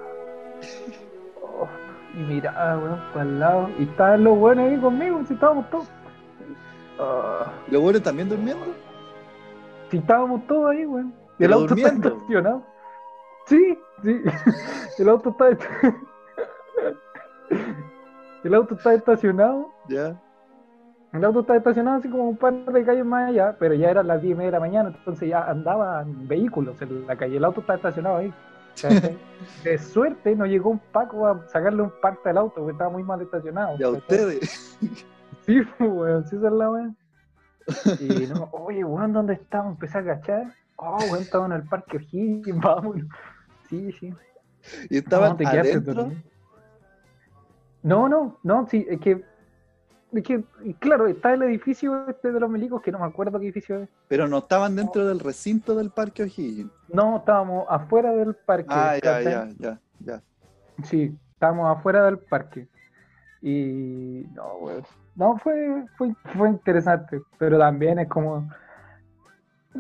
oh, y miraba, weón, para el lado. Y estaban los buenos ahí conmigo, si estábamos todos. Ah, ¿Los buenos también durmiendo? Si estábamos todos ahí, weón. Y el auto está estacionado. Sí, sí. El auto está. El auto está estacionado. ¿Ya? El auto está estacionado así como un par de calles más allá, pero ya eran las 10 y media de la mañana, entonces ya andaban vehículos en la calle. El auto está estacionado ahí. De suerte no llegó un Paco a sacarle un parte al auto, porque estaba muy mal estacionado. Y a ustedes. Sí, pues, weón, sí, esa es la weón. Y no, oye, weón, ¿dónde estamos? Empecé a agachar. Oh, weón, estaba en el parque O'Higgins, vámonos. Sí, sí. Y estaban No, adentro. No, no, no, sí, es que, es que, claro, está el edificio este de los milicos, que no me acuerdo qué edificio es. Pero no estaban dentro del recinto del Parque O'Higgins. No, estábamos afuera del parque. Ah, ya, ya, ya, ya. Sí, estábamos afuera del parque. Y no, weón. No, fue, fue, fue interesante, pero también es como,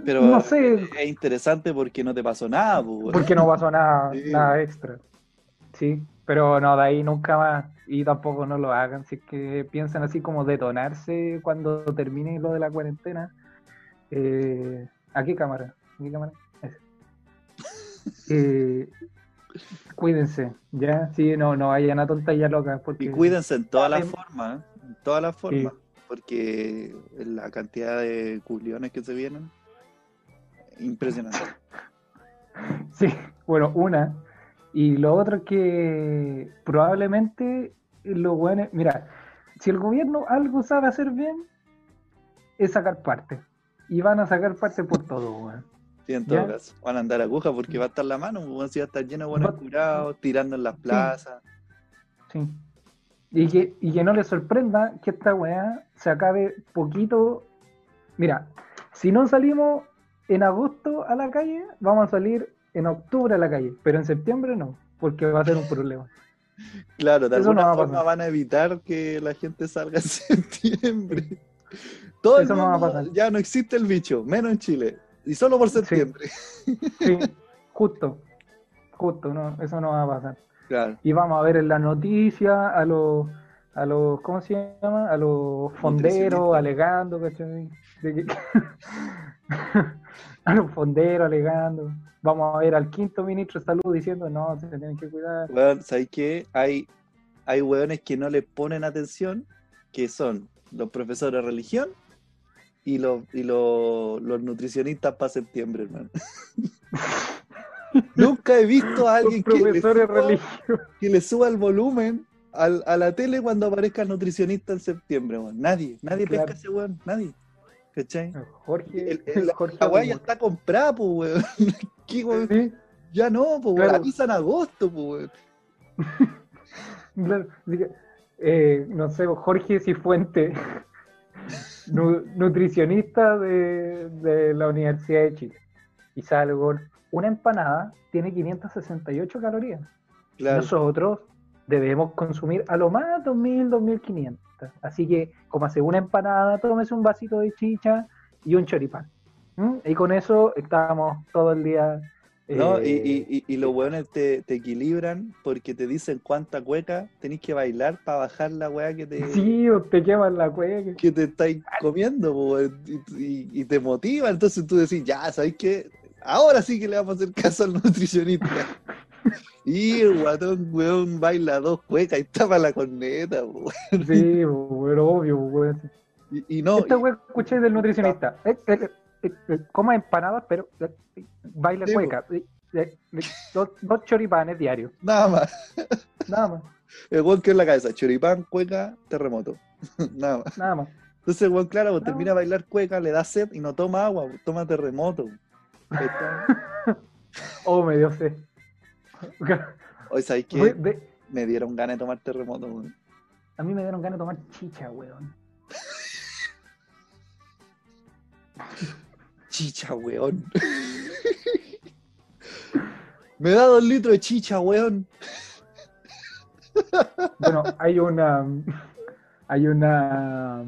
Pero no sé, es interesante porque no te pasó nada, pues, porque no pasó nada, Sí. nada extra. Sí, pero no, de ahí nunca más. Y tampoco no lo hagan, si es que piensan así como detonarse cuando termine lo de la cuarentena. Eh, ¿A qué cámara? ¿A qué cámara? Eh, cuídense, ¿ya? Sí, no, no vayan a tonterías locas. Porque... Y cuídense en todas las formas, ¿eh? en todas las formas, porque la cantidad de culiones que se vienen, impresionante. Sí, bueno, una. Y lo otro es que probablemente los buenos, mira, si el gobierno algo sabe hacer bien, es sacar parte. Y van a sacar parte por todo, weón. Sí, en todo ¿Ya? caso, van a andar agujas porque va a estar la mano, pues, si va a estar lleno de buenos Va- curados, tirando en las plazas. Sí. Y que, y que no les sorprenda que esta weá se acabe poquito. Mira, si no salimos en agosto a la calle, vamos a salir en octubre a la calle, pero en septiembre no, porque va a ser un problema. Claro, de Eso alguna no va forma van a evitar que la gente salga en septiembre. Todo el Eso no va a pasar. ya no existe el bicho, menos en Chile. Y solo por septiembre. Sí, justo, justo, no, eso no va a pasar. Claro. Y vamos a ver en la noticia a los, a los, ¿cómo se llama? A los fonderos alegando, ¿cachai? De que- a los fonderos alegando. Vamos a ver al quinto ministro de salud diciendo, no, se tienen que cuidar. Weón, ¿sabes qué? Hay, hay weones que no le ponen atención, que son los profesores de religión y los, y los, los nutricionistas para septiembre, hermano. Nunca he visto a alguien que le, suba, religiosos. que le suba el volumen al- a la tele cuando aparezca el nutricionista en septiembre, weón. Nadie, nadie Claro. pesca ese weón, nadie. ¿Cachai? Jorge, El- el- la- Jorge la weá ya está comprada, pues, weón. ¿Qué, weón? Sí, Ya no, pues. Claro. Avisa en agosto, pues, weón. eh, no sé, Jorge Cifuente, nu- nutricionista de, de la Universidad de Chile. Y sale una empanada tiene 568 calorías. Claro. Nosotros debemos consumir a lo más 2000, 2500. Así que, como hace una empanada, tómese un vasito de chicha y un choripán. ¿Mm? Y con eso estamos todo el día. ¿No? eh, Y, y, y, y los weones te, te equilibran porque te dicen cuánta cueca tenés que bailar para bajar la weá que te, Sí, o te queman la cueca. que te estáis comiendo, weón, y, te motiva. Entonces tú decís, ya, ¿sabes qué? Ahora sí que le vamos a hacer caso al nutricionista. Y el guatón, weón, baila dos cuecas y tapa la corneta, weón. Sí, bueno, obvio, weón. Y, y no, Esta weá escuché del nutricionista. Eh, eh, eh, eh, coma empanadas, pero baila Sí, cueca. Dos, dos choripanes diarios. nada más. Nada más, El weón que en la cabeza, choripán, cueca, terremoto. nada más. nada más. Entonces, el weón, claro, pues, termina de bailar cueca, le da sed y no toma agua, pues, toma terremoto. Oh, me dio sed. Hoy, ¿sabes Fue qué? de- Me dieron ganas de tomar terremoto, weón. a mí me dieron ganas de tomar chicha, weón. Chicha, weón. Me da dos litros de chicha, weón. Bueno, hay una. Hay una.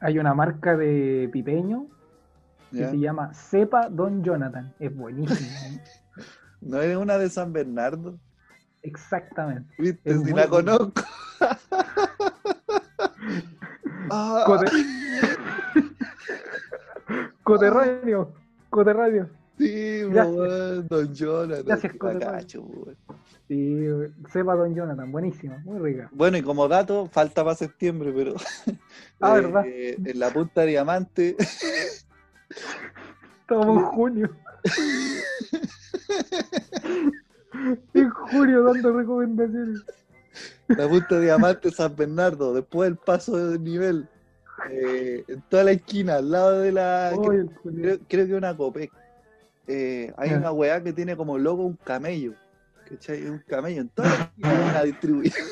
Hay una marca de pipeño que se llama Cepa Don Jonathan. Es buenísimo. No es una de San Bernardo. Exactamente. ¿Viste? Es si la bueno. conozco. Ah, Coterráneo, coterráneo. Sí, weón, Don Jonathan. Gracias, weón. Sí, sepa Don Jonathan, buenísima, muy rica. Bueno, y como dato, falta para septiembre, pero. Ah, eh, ¿verdad? eh, en la punta de diamante, Estamos en junio. en junio dando recomendaciones. la punta de diamante San Bernardo, después del paso de nivel, eh, en toda la esquina, al lado de la. El Julio. creo, creo que una Copec. eh, hay una weá que tiene como logo un camello. ¿Cachai? Un camello en toda la esquina distribuidora.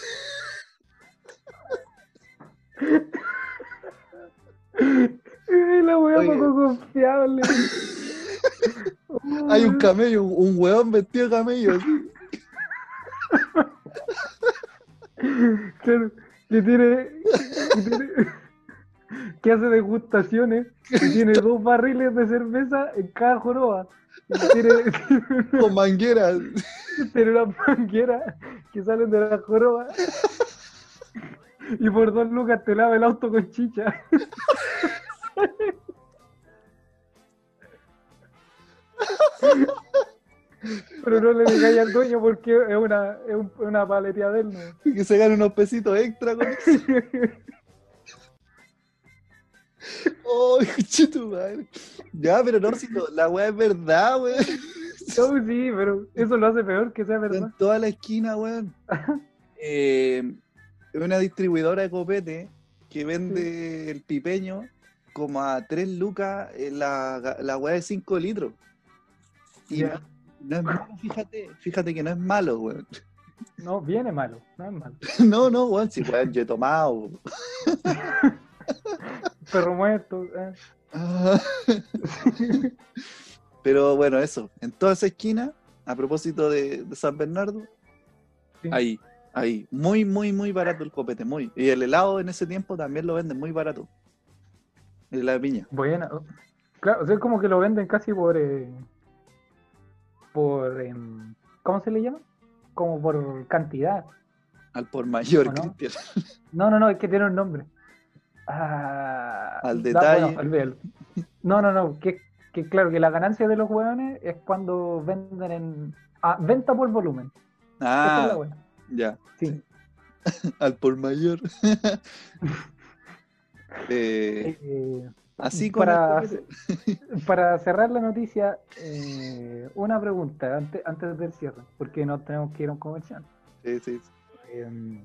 Ay, La Oye. poco confiable. Hay un camello, un, weón vestido de camello. Claro, que tiene, que tiene- que hace degustaciones y tiene dos barriles de cerveza en cada joroba. Tiene, con mangueras. tiene una manguera que salen de la joroba. Y por dos lucas te lava el auto con chicha. Pero no le digáis al dueño porque es una, es un- es una paleteada de él, ¿no? Que se gane unos pesitos extra con eso. ¡Ay, conchito madre! Ya, pero no, si la weá es verdad, weón. No, sí, pero eso lo hace peor que sea verdad. en toda la esquina, weón. Eh, es una distribuidora de copete que vende el pipeño como a 3 lucas en la, la weá de 5 litros. Y no, no es malo, fíjate, fíjate que no es malo, weón. No, viene malo, no es malo. No, no, weón, si weón, yo he tomado. Perro muerto. eh. Pero bueno, eso. En toda esa esquina, a propósito de, de San Bernardo, Sí. ahí, ahí. Muy, muy, muy barato el copete, muy. Y el helado en ese tiempo también lo venden muy barato. El helado de piña. Buena. Claro, o sea, es como que lo venden casi por. eh, por. em, ¿Cómo se le llama? Como por cantidad. Al por mayor, ¿O no? Cristian. No, no, no, es que tiene un nombre. Ah, Al da- detalle. bueno, olvídalo. No, no, no, que, que claro, que la ganancia de los hueones es cuando venden en. Ah, venta por volumen. Es Ah, buena. ya. Sí. Al por mayor. Eh, Eh, así como. para, para cerrar la noticia, eh, una pregunta antes, antes del cierre, porque no tenemos que ir a un comercial. Sí, sí, sí. Eh,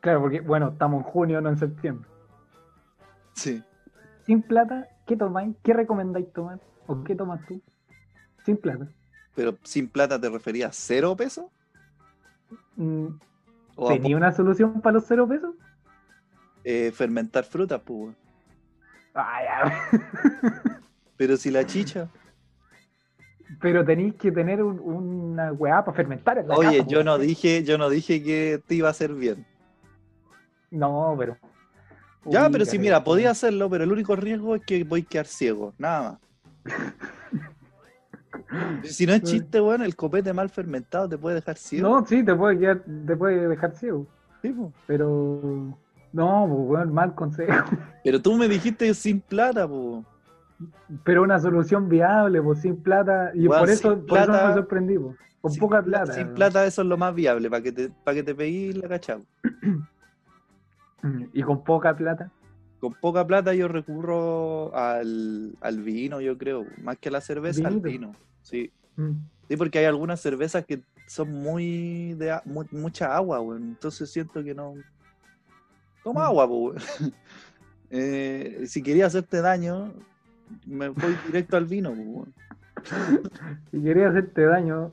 claro, porque bueno, estamos en junio, no en septiembre. Sí. Sin plata, ¿qué tomáis? ¿Qué recomendáis tomar? ¿O qué tomas tú? Sin plata. Pero sin plata te referías a cero pesos? Mm, ¿O a ¿Tenía una solución para los cero pesos? eh, fermentar frutas, pues? Ya. Pero si la chicha. Pero tenéis que tener un- una weá para fermentar en la Oye, casa, yo po. no dije, yo no dije que te iba a hacer bien. No, pero. Ya, Uy, pero si qué mira, podía hacerlo, pero el único riesgo es que voy a quedar ciego, nada más. si no es chiste, bueno, el copete mal fermentado te puede dejar ciego. No, sí, te puede, quedar, te puede dejar ciego. Sí, po. Pero. No, pues, mal consejo. Pero tú me dijiste sin plata, po. Pero una solución viable, pues sin plata. Y por eso, sin por eso plata- me sorprendí, pues. Con Sin poca pla- plata. Sin plata eso es lo más viable, para que te, para que te la cachao. Y con poca plata. Con poca plata yo recurro al, al vino, yo creo. Más que a la cerveza, al vino. Sí. Mm. Sí, porque hay algunas cervezas que son muy de a- mu- mucha agua, weón. Entonces siento que no. Toma agua, pues. Eh, si quería hacerte daño, me voy directo al vino, pues. Si quería hacerte daño,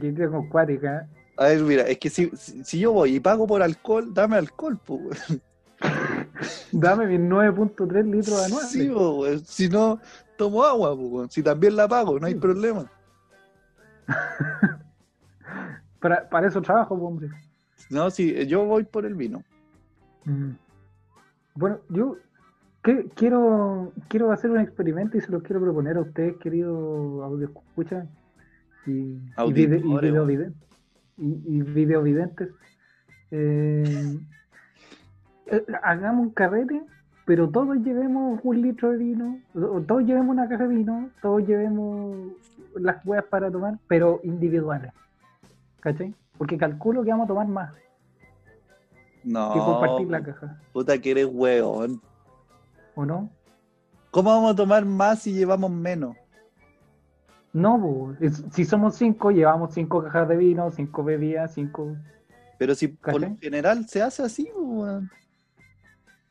que te con cuática. A ver, mira, es que si, si, si yo voy y pago por alcohol, dame alcohol, pues. Dame mis 9.3 litros anuales. Sí, pues. Si no, tomo agua, pues. Si también la pago, no hay Sí. problema. para, para eso trabajo, pues, hombre. No, si yo voy por el vino. Mm. Bueno, yo que- quiero, quiero hacer un experimento y se lo quiero proponer a ustedes, queridos audio escucha y, y, vide- y y- y videovidentes. Eh, eh, hagamos un carrete pero todos llevemos un litro de vino, todos llevemos una caja de vino, todos llevemos las huevas para tomar, pero individuales. ¿Cachai? Porque calculo que vamos a tomar más No. que compartir la caja, Puta que eres hueón. ¿o no? ¿Cómo vamos a tomar más si llevamos menos? No, es- si somos cinco, llevamos cinco cajas de vino, cinco bebidas, cinco. Pero si por lo general se hace así, weón.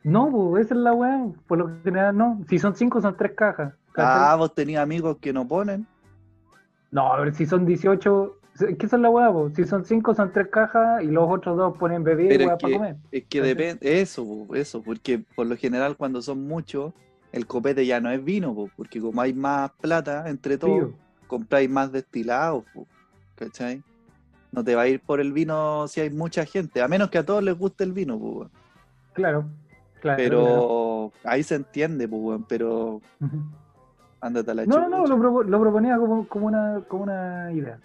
No, po, esa es la weá. Por lo general, no. Si son cinco, son tres cajas. ¿cachai? Ah, vos tenías amigos que no ponen. No, a ver, si son 18, ¿qué es la weá? po? Si son cinco, son tres cajas y los otros dos ponen bebida y es para comer. Es que depende, eso, po, eso, porque por lo general cuando son muchos, el copete ya no es vino, po, porque como hay más plata entre todos, compráis más destilados, ¿cachai? No te va a ir por el vino si hay mucha gente, a menos que a todos les guste el vino, weón. claro, claro. claro. pero ahí se entiende, weón, pero ándate a la No, no, no, lo, propo- lo proponía como, como, una, como una idea.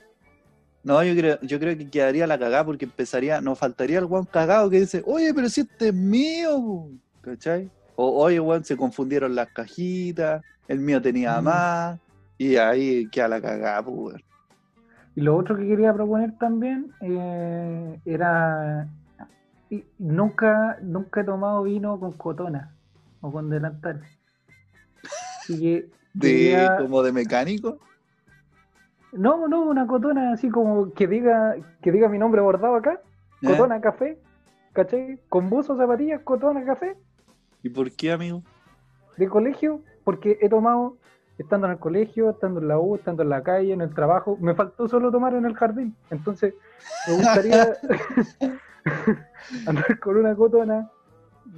No, yo creo, yo creo que quedaría la cagada porque empezaría, nos faltaría el weón cagado que dice, oye, pero si este es mío, po", ¿cachai? O oye, weón, se confundieron las cajitas, el mío tenía Mm. más, y ahí queda la cagada, pues, weón. Y lo otro que quería proponer también eh, era. y nunca, nunca he tomado vino con cotona o con delantal. Así que. De, quería- como de mecánico. No, no, una cotona así como que diga, que diga mi nombre bordado acá. ¿eh? Cotona café. ¿Cachai? Con buzo, zapatillas, cotona café. ¿Y por qué, amigo? de colegio porque he tomado estando en el colegio, estando en la U, estando en la calle, en el trabajo. Me faltó solo tomar en el jardín. Entonces, me gustaría andar con una cotona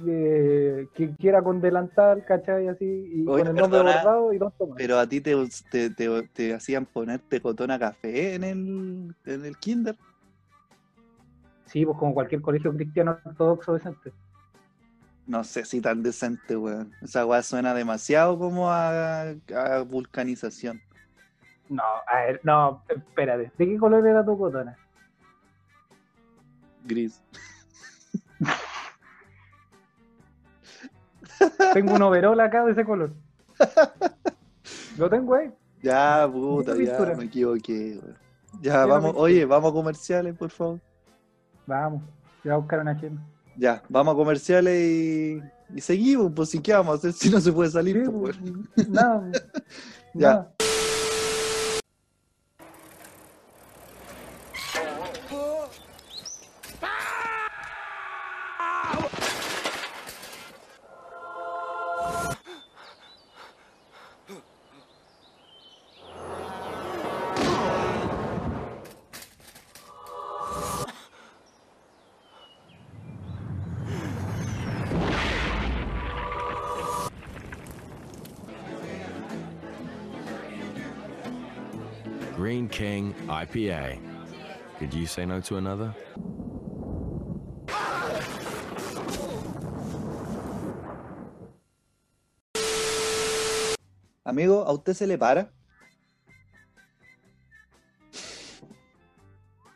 eh, que quiera con delantal, ¿cachai? Así, y Oye, con el nombre perdona, bordado y dos tomas. Pero a ti te, te, te- te hacían ponerte cotona café en el, en el kinder. Sí, pues como cualquier colegio cristiano ortodoxo decente. No sé si tan decente, weón. Esa weá suena demasiado como a, a vulcanización. No, a ver, no, espérate. ¿De qué color era tu cotona? Gris. Tengo un overol acá de ese color. Lo tengo ahí. Ya, puta, ya me equivoqué, weón. Ya, vamos, oye, vamos a comerciales, por favor. Vamos, voy a buscar una chela. Ya, vamos a comerciales y, y seguimos, pues si qué vamos a hacer si no se puede salir, Sí, pues, pues, nada, Ya. nada. IPA. Could you say no to another? Amigo, ¿a usted se le para?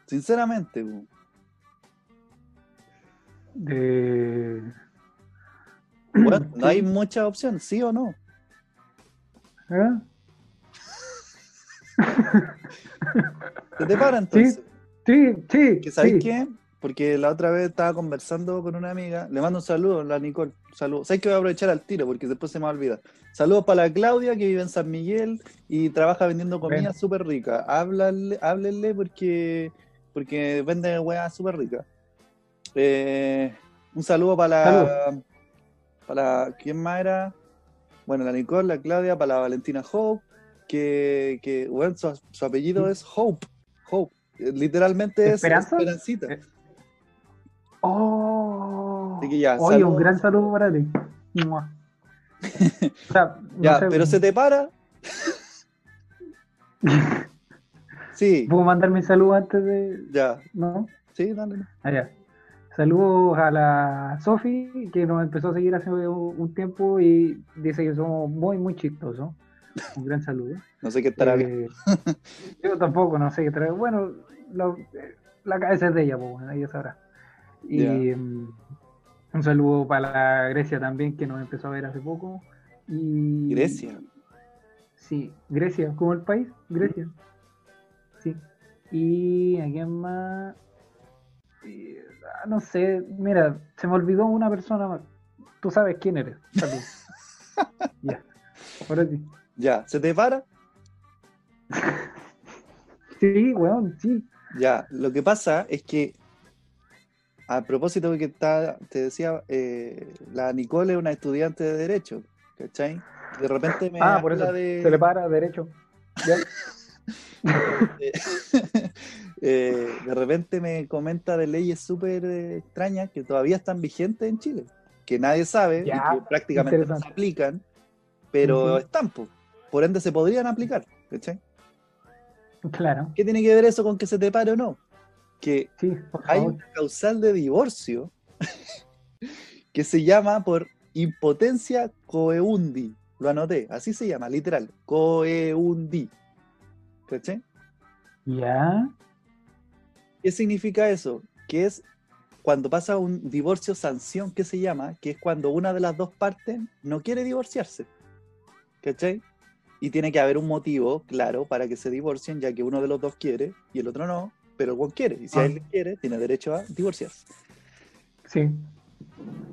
Sinceramente. De... Bueno, no hay mucha opción, ¿sí o no? ¿Eh? ¿Se te para entonces? Sí, sí, ¿Que ¿Sabes sí. qué? Porque la otra vez estaba conversando con una amiga, le mando un saludo, la Nicole, saludos. ¿Sabes que voy a aprovechar al tiro? Porque después se me va a olvidar. Saludos para la Claudia, que vive en San Miguel y trabaja vendiendo comida súper rica. Háblale, háblenle porque, porque vende weas súper ricas. Eh, un saludo para la, para ¿Quién más era? Bueno, la Nicole, la Claudia, para la Valentina Hope, que, que bueno, su, su apellido es Hope. Hope. Eh, Literalmente es ¿Esperanza? Esperancita. Eh, Oh, Así que ya, oye, saludos. un gran saludo para ti. O sea, no Ya, sé, pero se te para. Sí, ¿Puedo mandar mi saludo antes de.? ya. ¿No? Sí, dale. Ah, ya. Saludos a la Sofi, que nos empezó a seguir hace un tiempo y dice que somos muy, muy chistosos. Un gran saludo. No sé qué estará. Eh, yo tampoco, no sé qué trae. Bueno, lo- eh, la cabeza es de ella, pues, bueno, ella sabrá. Y, mm, Un saludo para la Grecia también, que nos empezó a ver hace poco. Y... Grecia. Sí, Grecia, como el país, Grecia. Sí. Y a quién más. Y, ah, no sé, mira, se me olvidó una persona más. Tú sabes quién eres. Ya. Ahora sí. Ya, ¿se te para? Sí, weón, sí. Ya, lo que pasa es que, a propósito de que está, te decía, eh, la Nicole es una estudiante de Derecho, ¿cachai? De repente me Ah, por eso de, se le para derecho. Ya. eh, de repente me comenta de leyes súper extrañas que todavía están vigentes en Chile, que nadie sabe Ya, y que prácticamente no se aplican, pero Ujú. están, po. Por ende se podrían aplicar, ¿cachai? Claro, ¿Qué tiene que ver eso con que se te pare o no? Que sí, hay una causal de divorcio que se llama por impotencia coeundi. Lo anoté, así se llama, literal, coeundi. ¿Cachai? Ya. ¿Qué significa eso? Que es cuando pasa un divorcio sanción, que se llama, que es cuando una de las dos partes no quiere divorciarse. ¿Cachai? Y tiene que haber un motivo claro para que se divorcien, ya que uno de los dos quiere y el otro no, pero el buen quiere. Y si Ah. él quiere, tiene derecho a divorciarse. Sí.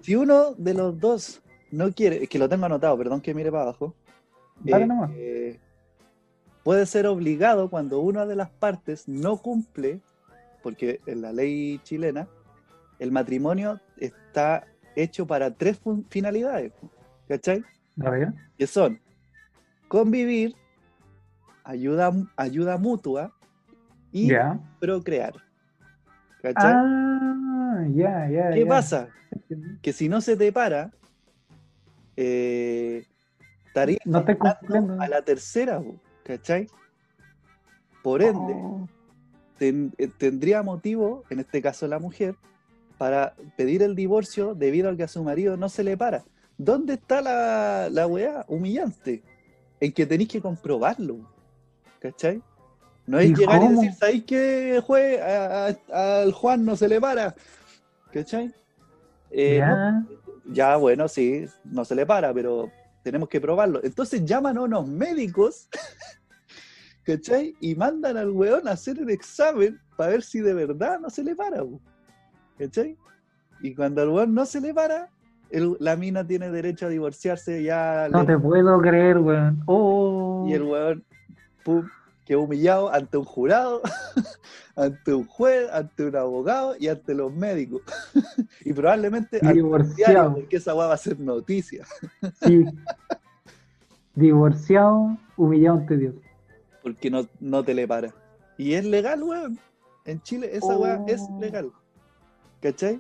Si uno de los dos no quiere, es que lo tengo anotado, perdón que mire para abajo, Dale eh, nomás. eh, puede ser obligado cuando una de las partes no cumple, porque en la ley chilena el matrimonio está hecho para tres finalidades, ¿cachai? A ver. Que son convivir, ayuda, ayuda mutua y procrear. ¿Cachai? Ah, ya. ¿Qué pasa? Que si no se te para, eh, estarías No a la tercera, ¿cachai? Por ende, Oh, ten- eh, tendría motivo, en este caso la mujer, para pedir el divorcio debido a que a su marido no se le para. ¿Dónde está la, la weá humillante? En que tenéis que comprobarlo, ¿cachai? No es ¿Y llegar y cómo? decir, ¿sabéis que juez, al Juan no se le para? ¿Cachai? Eh, no, ya. ya, bueno, sí, no se le para, pero tenemos que probarlo. Entonces llaman a unos médicos, ¿cachai? Y mandan al weón a hacer el examen para ver si de verdad no se le para, ¿cachai? Y cuando al weón no se le para, el- la mina tiene derecho a divorciarse ya. No le- te puedo creer, weón. Oh. y el weón, pum, quedó humillado ante un jurado, ante un juez, ante un abogado y ante los médicos. y probablemente ante Divorciado. porque esa weá va a ser noticia. Sí. Divorciado, humillado ante Dios. porque no, no te le para. Y es legal, weón. En Chile esa Oh. weá es legal. ¿Cachai?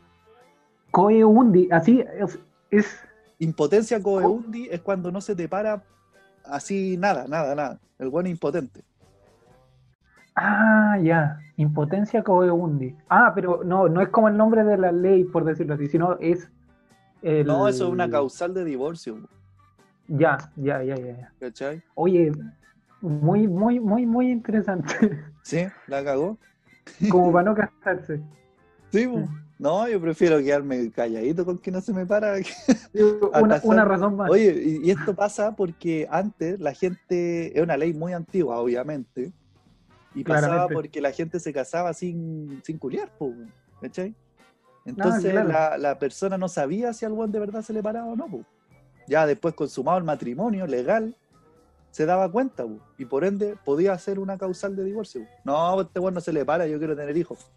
Coe Undi, así es, es Impotencia coeundi es cuando no se te para así nada, nada, nada. El es impotente. Ah, ya. Impotencia coeundi. Ah, pero no, no es como el nombre de la ley, por decirlo así, sino es el... No, eso es una causal de divorcio, Ya, ya, ya, ya, ya. ¿cachai? Oye, muy, muy, muy, muy interesante. Sí, la cagó. como para no casarse. Sí, po. No, yo prefiero quedarme calladito con que no se me para. Una, razón más. Oye, y, esto pasa porque antes la gente, es una ley muy antigua, obviamente, y pasaba porque la gente se casaba sin, sin culiar, ¿cachai? Entonces claro. la, la persona no sabía si al buen de verdad se le paraba o no, po. Ya después consumado el matrimonio legal, se daba cuenta, po, y por ende podía hacer una causal de divorcio. po. No, este buen no se le para, yo quiero tener hijos.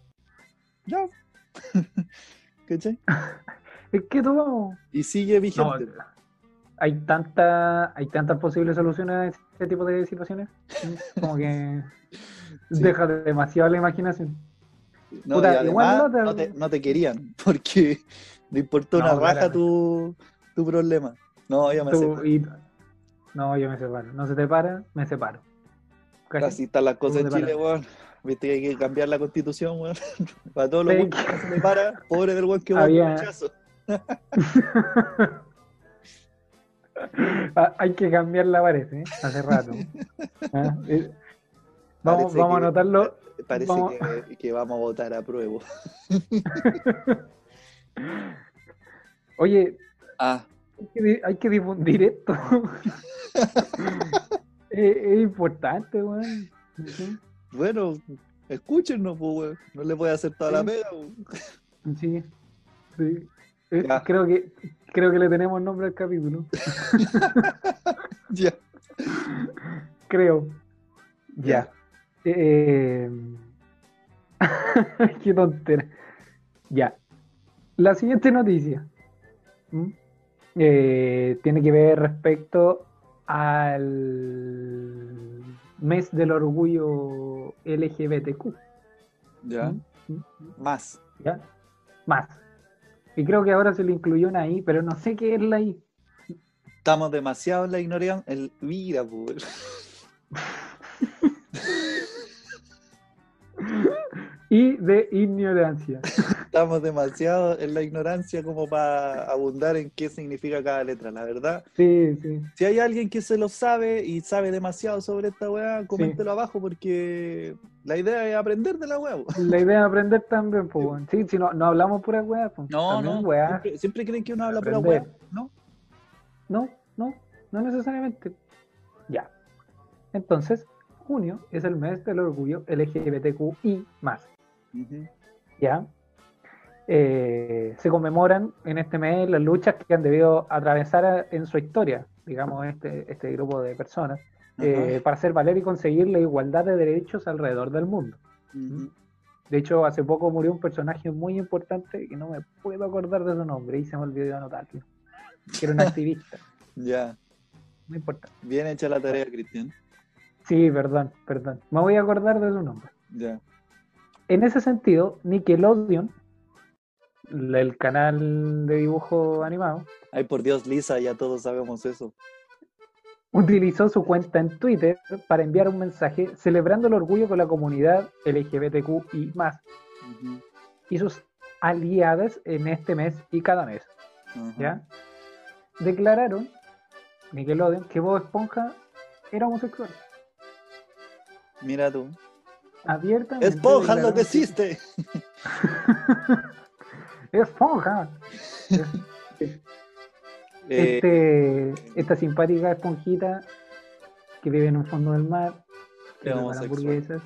Ya. ¿Cachai? Es que tú... Y sigue No, vigente. hay tanta, hay tantas posibles soluciones a este tipo de situaciones. Como que Sí. deja demasiado la imaginación. No, Puta, y además igual no te- no no querían, porque le importó No, una raja tu, tu problema. No, yo me Tú- y- no, yo me separo. No se te para, me separo. Así están las cosas en Chile, weón. Viste que hay que cambiar la constitución, weón. Para todos los Sí. que se le para, pobre del weón que Había- rechazo. Ah, Hay que cambiarla, parece, ¿eh? hace rato. Ah, eh, Vamos, Parece vamos a anotarlo. Parece Vamos- Que, que vamos a votar a prueba. Oye, Ah, hay que, hay que difundir esto. es, es importante, weón. Ujú. Bueno, escúchenos, pues, weón. No le voy a hacer toda la pega, weón. Sí, sí. Eh, creo que creo que le tenemos nombre al capítulo. Ya. Creo. Ya. Eh, Qué tontera. Ya. La siguiente noticia. Eh, tiene que ver respecto al mes del orgullo LGBTQ. Ya. ¿m? ¿m? Más. ¿Ya? Más. Y creo que ahora se le incluyó una I, pero no sé qué es la I. Estamos demasiado en la ignorancia. El... Mira, pues. I de ignorancia. Estamos demasiado en la ignorancia como para abundar en qué significa cada letra. La verdad, Sí, sí. si hay alguien que se lo sabe y sabe demasiado sobre esta weá, coméntelo abajo porque la idea es aprender de la weá. La idea es aprender también, pues. Sí, si no, no hablamos pura weá, pues. No, también no. weá. Siempre, siempre creen que uno habla pura Aprender. weá. No. No, no, no necesariamente. Ya. Entonces, junio es el mes del orgullo LGBTQI más. ¿Ya? Eh, se conmemoran en este mes las luchas que han debido atravesar a- en su historia, digamos, este, este grupo de personas, eh, para hacer valer y conseguir la igualdad de derechos alrededor del mundo. De hecho, hace poco murió un personaje muy importante que no me puedo acordar de su nombre y se me olvidó anotarlo. Que era un activista, Ya. muy importante. Bien hecha la tarea, Cristian. Sí, perdón, perdón. Me voy a acordar de su nombre. Ya. En ese sentido, Nickelodeon, el canal de dibujo animado, Ay, por Dios, Lisa, ya todos sabemos eso. utilizó su cuenta en Twitter para enviar un mensaje celebrando el orgullo con la comunidad LGBTQ y más y sus aliadas en este mes y cada mes. ¿ya? Declararon Nickelodeon que Bob Esponja era homosexual. Mira tú. Abiertamente. Esponja lo hiciste. Esponja. Eh, Este, esta simpática esponjita que vive en un fondo del mar, que Es hamburguesas,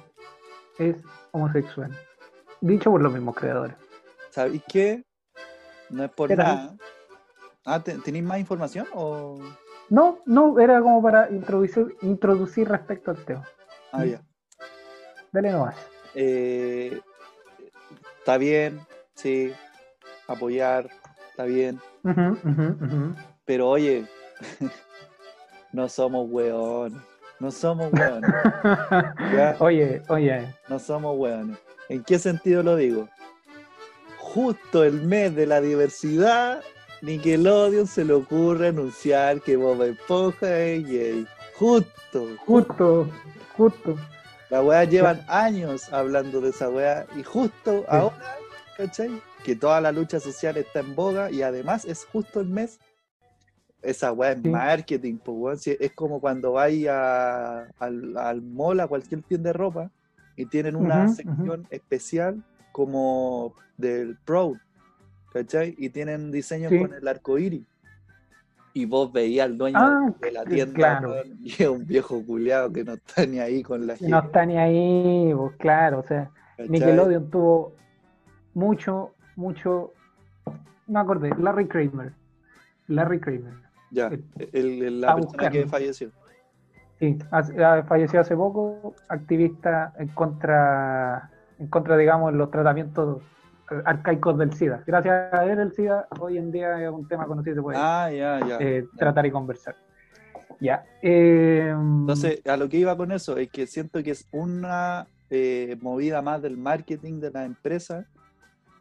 es homosexual. Dicho por los mismos creadores. ¿Sabéis qué? No es por nada. Ah, ¿te- ¿tenéis más información? O... No, no, era como para introducir, introducir respecto al tema. Ah, ya. Dale nomás. Eh, está bien, sí. Apoyar, está bien. Pero oye, no somos weones. No somos weones. Ya. Oye, oye, No somos weones. ¿En qué sentido lo digo? Justo el mes de la diversidad, Nickelodeon se le ocurre anunciar que Bob Esponja es gay. Justo. justo, justo. La weá llevan años hablando de esa weá y justo ahora, ¿cachai? Que toda la lucha social está en boga y además es justo el mes. Esa weá es Sí. marketing, pues es como cuando vais a- al, al mall, a cualquier tienda de ropa y tienen una Ujú, sección especial como del Pro, ¿cachai? Y tienen diseños Sí. con el arco iris. Y vos veías al dueño Ah, de la c- tienda claro. y es un viejo culiado que no está ni ahí con la Y no gente. está ni ahí, pues claro, o sea, ¿cachai? Nickelodeon tuvo mucho, mucho, me acordé, Larry Kramer. Larry Kramer. Ya, el- el- el- la persona que falleció. Sí, ha- falleció hace poco, activista en contra, en contra, digamos, los tratamientos arcaicos del SIDA. Gracias a él, el SIDA hoy en día es un tema conocido, se puede Ah, eh, tratar y conversar. Ya. eh, Entonces, a lo que iba con eso es que siento que es una eh, movida más del marketing de la empresa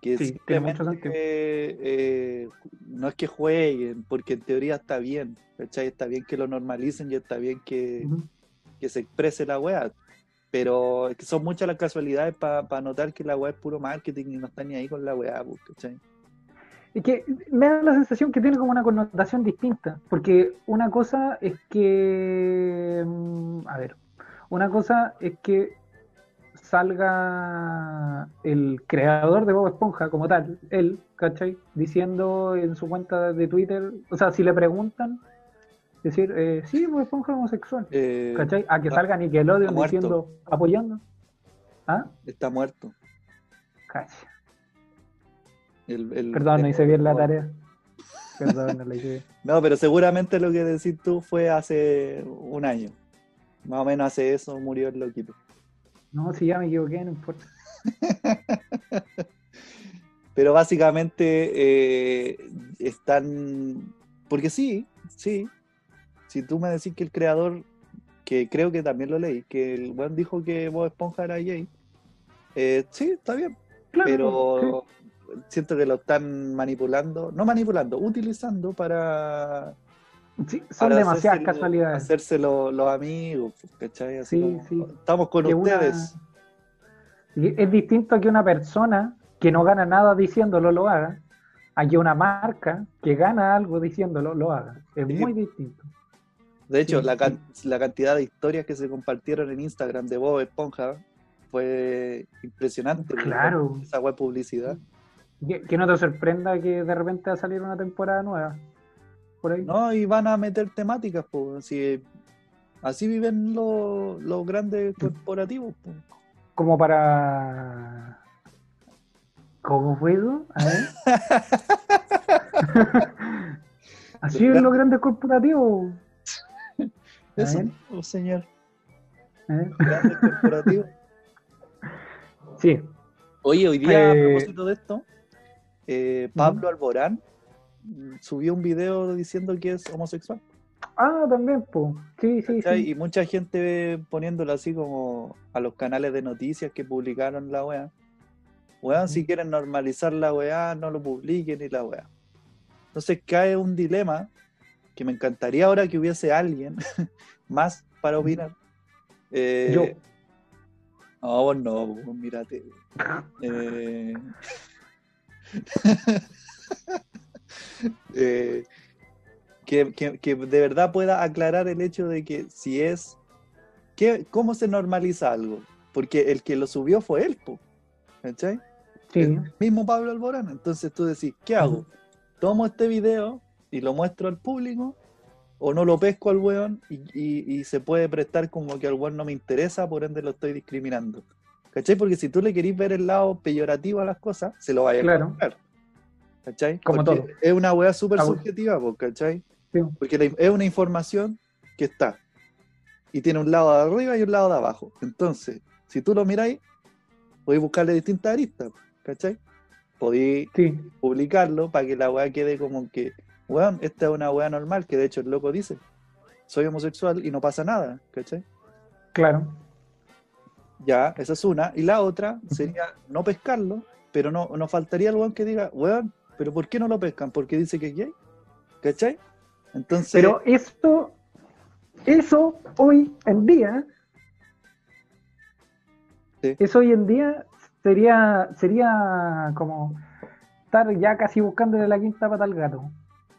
que Sí, simplemente eh, no es que jueguen, porque en teoría está bien, ¿cachai? Está bien que lo normalicen y está bien que, ujú. que se exprese la wea. Pero es que son muchas las casualidades para notar que la wea es puro marketing y no está ni ahí con la wea, pues, ¿cachai? Es que me da la sensación que tiene como una connotación distinta, porque una cosa es que, mm, a ver, una cosa es que salga el creador de Bob Esponja como tal, él, ¿cachai? Diciendo en su cuenta de Twitter, o sea, si le preguntan, decir, eh, sí, Bob Esponja es homosexual, Eh, ¿cachai? A que está- salga Nickelodeon diciendo, apoyando. ¿Ah? está muerto. Cacha. El- el- Perdón, no hice bien la tarea. Perdón, no la hice bien. No, pero seguramente lo que decís tú fue hace un año. Más o menos hace eso murió el loquito. No, si ya me equivoqué, no importa. Pero básicamente eh, están. Porque sí, sí. Si tú me decís que el creador, que creo que también lo leí, que el buen dijo que Bob Esponja era gay, eh, sí, está bien. Claro, Pero siento que lo están manipulando, no manipulando, utilizando para. sí. Son para demasiadas hacérselo- casualidades. Hacerse lo- los amigos, ¿cachai? Así Sí, como, sí. Estamos con Que ustedes. Es distinto a que una persona que no gana nada diciéndolo lo haga, a que una marca que gana algo diciéndolo lo haga. Es muy distinto. De hecho, Sí, la, can- la cantidad de historias que se compartieron en Instagram de Bob Esponja fue impresionante. Claro. Esa web publicidad. Que, que no te sorprenda que de repente va a salir una temporada nueva. Por ahí. No, y van a meter temáticas, pues. Así, así viven los, los grandes corporativos. po. Como para. ¿Cómo fue eso? A ver. Así es los grandes corporativos. Eso, ver, oh, señor. corporativos. Sí, Oye, hoy día, a Eh, propósito de esto, eh, Pablo Alborán mm, subió un video diciendo que es homosexual. Ah, también, pues. Sí, sí, sí. Y mucha gente poniéndolo así como a los canales de noticias que publicaron la weá. Weón, si quieren normalizar la weá, no lo publiquen y la weá. Entonces cae un dilema que me encantaría ahora que hubiese alguien más para opinar. Eh, Yo. No, vos no, vos mírate. Eh, eh, que, que- que de verdad pueda aclarar el hecho de que si es. ¿qué- ¿Cómo se normaliza algo? Porque el que lo subió fue él, po, ¿cachai? Sí. El mismo Pablo Alborán. Entonces tú decís, ¿qué hago? ¿Tomo este video y lo muestro al público? ¿O no lo pesco al weón y, y- y se puede prestar como que al weón no me interesa, por ende lo estoy discriminando? ¿Cachai? Porque si tú le querís ver el lado peyorativo a las cosas, se lo vaya Claro. a encontrar. ¿Cachai? Como Porque todo. Es una weá súper subjetiva, ¿cachai? Sí. Porque la- es una información que está. Y tiene un lado de arriba y un lado de abajo. Entonces, si tú lo miráis, podéis buscarle distintas aristas, ¿cachai? Podéis Sí, publicarlo para que la weá quede como que, weón, esta es una weá normal, que de hecho el loco dice, soy homosexual y no pasa nada, ¿cachai? claro. Ya, esa es una. Y la otra sería no pescarlo, pero no, no faltaría el weón que diga, weón, pero ¿por qué no lo pescan? Porque dice que es gay, ¿cachai? Entonces, Pero esto, eso hoy en día, Sí. eso hoy en día sería, sería como estar ya casi buscándole la quinta pata al gato.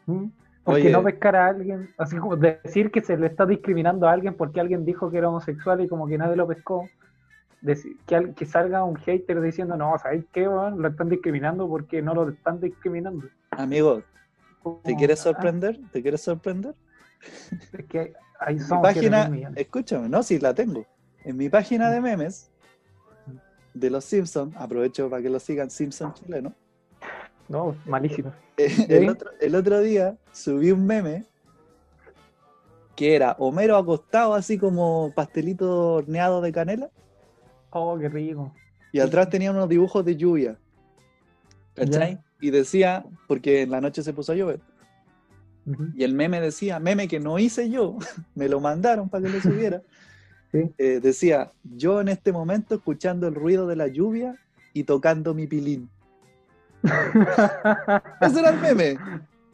¿Mm? Porque Oye. no pescar a alguien, así como decir que se le está discriminando a alguien porque alguien dijo que era homosexual y como que nadie lo pescó. Decir, que, al- que salga un hater diciendo, no, ¿sabes qué? weón? Lo están discriminando porque no lo están discriminando. amigo, ¿te quieres ah, sorprender? ¿Te quieres sorprender? es que ahí somos página, 7.000 millones. escúchame, no, sí la tengo. En mi página de memes de los Simpsons, aprovecho para que lo sigan Simpson chileno. No, malísimo. El, otro, el otro día subí un meme que era Homero acostado así como pastelito horneado de canela Oh, qué rico. y atrás tenía unos dibujos de lluvia. ¿Cachai? Y decía, porque en la noche se puso a llover, y el meme decía, meme que no hice yo, me lo mandaron para que lo subiera. Sí. Eh, decía, yo en este momento escuchando el ruido de la lluvia y tocando mi pilín. Ese era el meme.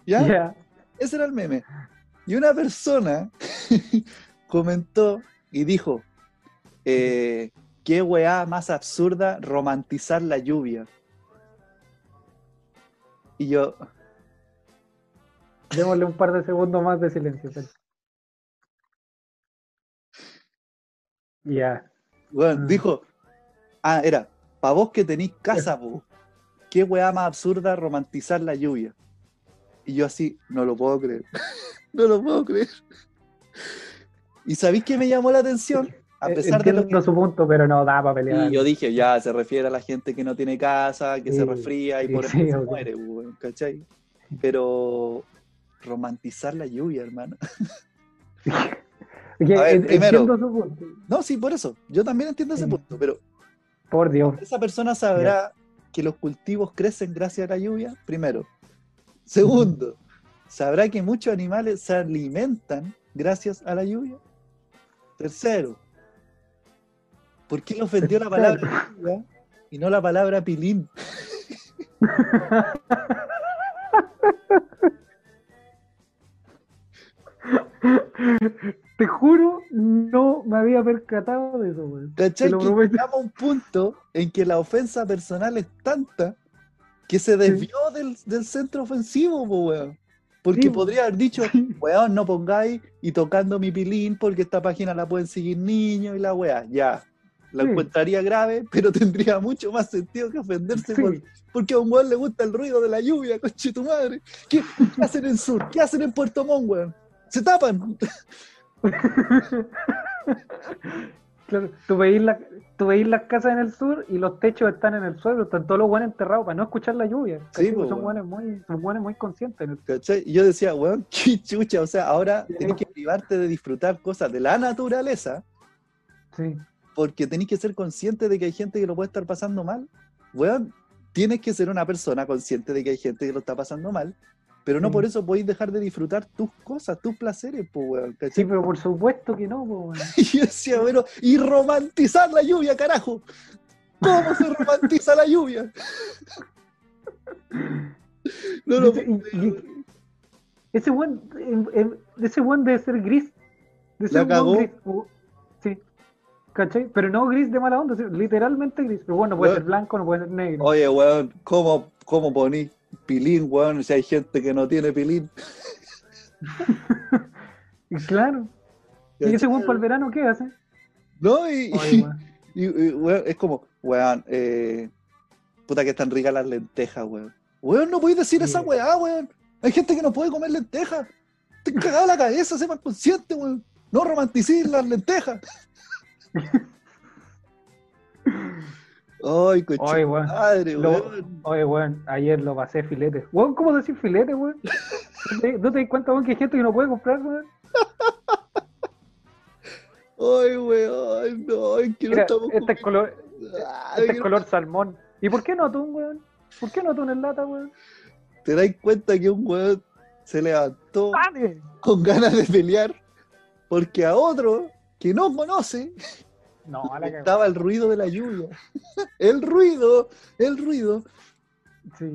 ¿Ya? Ese era el meme. Y una persona comentó y dijo, eh, qué weá más absurda romantizar la lluvia. Y yo, Démosle un par de segundos más de silencio. Ya. bueno, Mm. dijo, Ah, era, para vos que tenéis casa, po, qué weá más absurda romantizar la lluvia. Y yo así, no lo puedo creer. no lo puedo creer. ¿Y sabéis qué me llamó la atención? A Eh, pesar de lo entiendo que... su punto, pero no da para pelear. Y yo dije, ya, se refiere a la gente que no tiene casa, que se resfría y sí, por eso sí, se muere, weón, ¿cachai? Pero romantizar la lluvia, hermano. Oye, A ver, en- primero- entiendo su punto. No, sí, por eso. Yo también entiendo ese punto, pero Por Dios. esa persona sabrá que los cultivos crecen gracias a la lluvia, primero. Segundo, sabrá que muchos animales se alimentan gracias a la lluvia. Tercero, ¿por qué le ofendió la palabra lluvia y no la palabra pilín? Te juro, no me había percatado de eso, weón. ¿Cachai? Te lo Que llegamos a un punto en que la ofensa personal es tanta que se desvió del, del centro ofensivo, weón. Porque Sí, podría haber dicho, weón, no pongáis y tocando mi pilín porque esta página la pueden seguir niños y la weá, ya. La Sí. encontraría grave, pero tendría mucho más sentido que ofenderse por- porque a un weón le gusta el ruido de la lluvia, conche tu madre. ¿Qué, qué hacen en Sur? ¿Qué hacen en Puerto Montt, weón? Se tapan. Claro, tú veís, la, tú veís las casas en el sur y los techos están en el suelo, están todos los buenos enterrados para no escuchar la lluvia. Sí, po, son buenos muy, son buenos muy conscientes. yo decía, weón, qué chucha, o sea, ahora Sí. tenés que privarte de disfrutar cosas de la naturaleza Sí. porque tenés que ser consciente de que hay gente que lo puede estar pasando mal. Weón, tienes que ser una persona consciente de que hay gente que lo está pasando mal, pero no Sí. por eso podéis dejar de disfrutar tus cosas, tus placeres, pues, weón, sí, ¿cachai? pero por supuesto que no. po, weón. Y yo decía, y romantizar la lluvia, carajo. ¿Cómo se romantiza la lluvia? No lo y- y- ese buen, ese buen debe ser gris. Debe La ser cagó. buen gris. Sí. ¿Cachai? Pero no gris de mala onda, sí, literalmente gris. Pero bueno, puede Weón. ser blanco, no puede ser negro. Oye, weón, ¿cómo, cómo poní pilín, weón? Si hay gente que no tiene pilín. Y claro. ¿Y ese buen para el verano qué hace? No, y, Oye, weón. y- y, weón, es como, weón, eh, puta que están ricas las lentejas, weón. Weón, no podéis decir Sí. esa weá, weón. Hay gente que no puede comer lentejas. Te cagado la cabeza, sepan consciente, weón. No romanticís las lentejas. Ay, coche Oye, weón. madre, Lo- weón. Weón, ayer lo pasé filete. Weón, ¿cómo decir filete, weón? ¿No te, no das cuenta, weón, que hay gente que no puede comprar, weón? Ay, weón, no, es que no Mira, estamos este es color, Ay, este es no- color salmón. ¿Y por qué no atún, weón? ¿Por qué no atún en lata, weón? ¿Te das cuenta que un weón se levantó ¡Dale! con ganas de pelear porque a otro que no conoce No, a la cagada. estaba el ruido de la lluvia? El ruido, el ruido, Sí.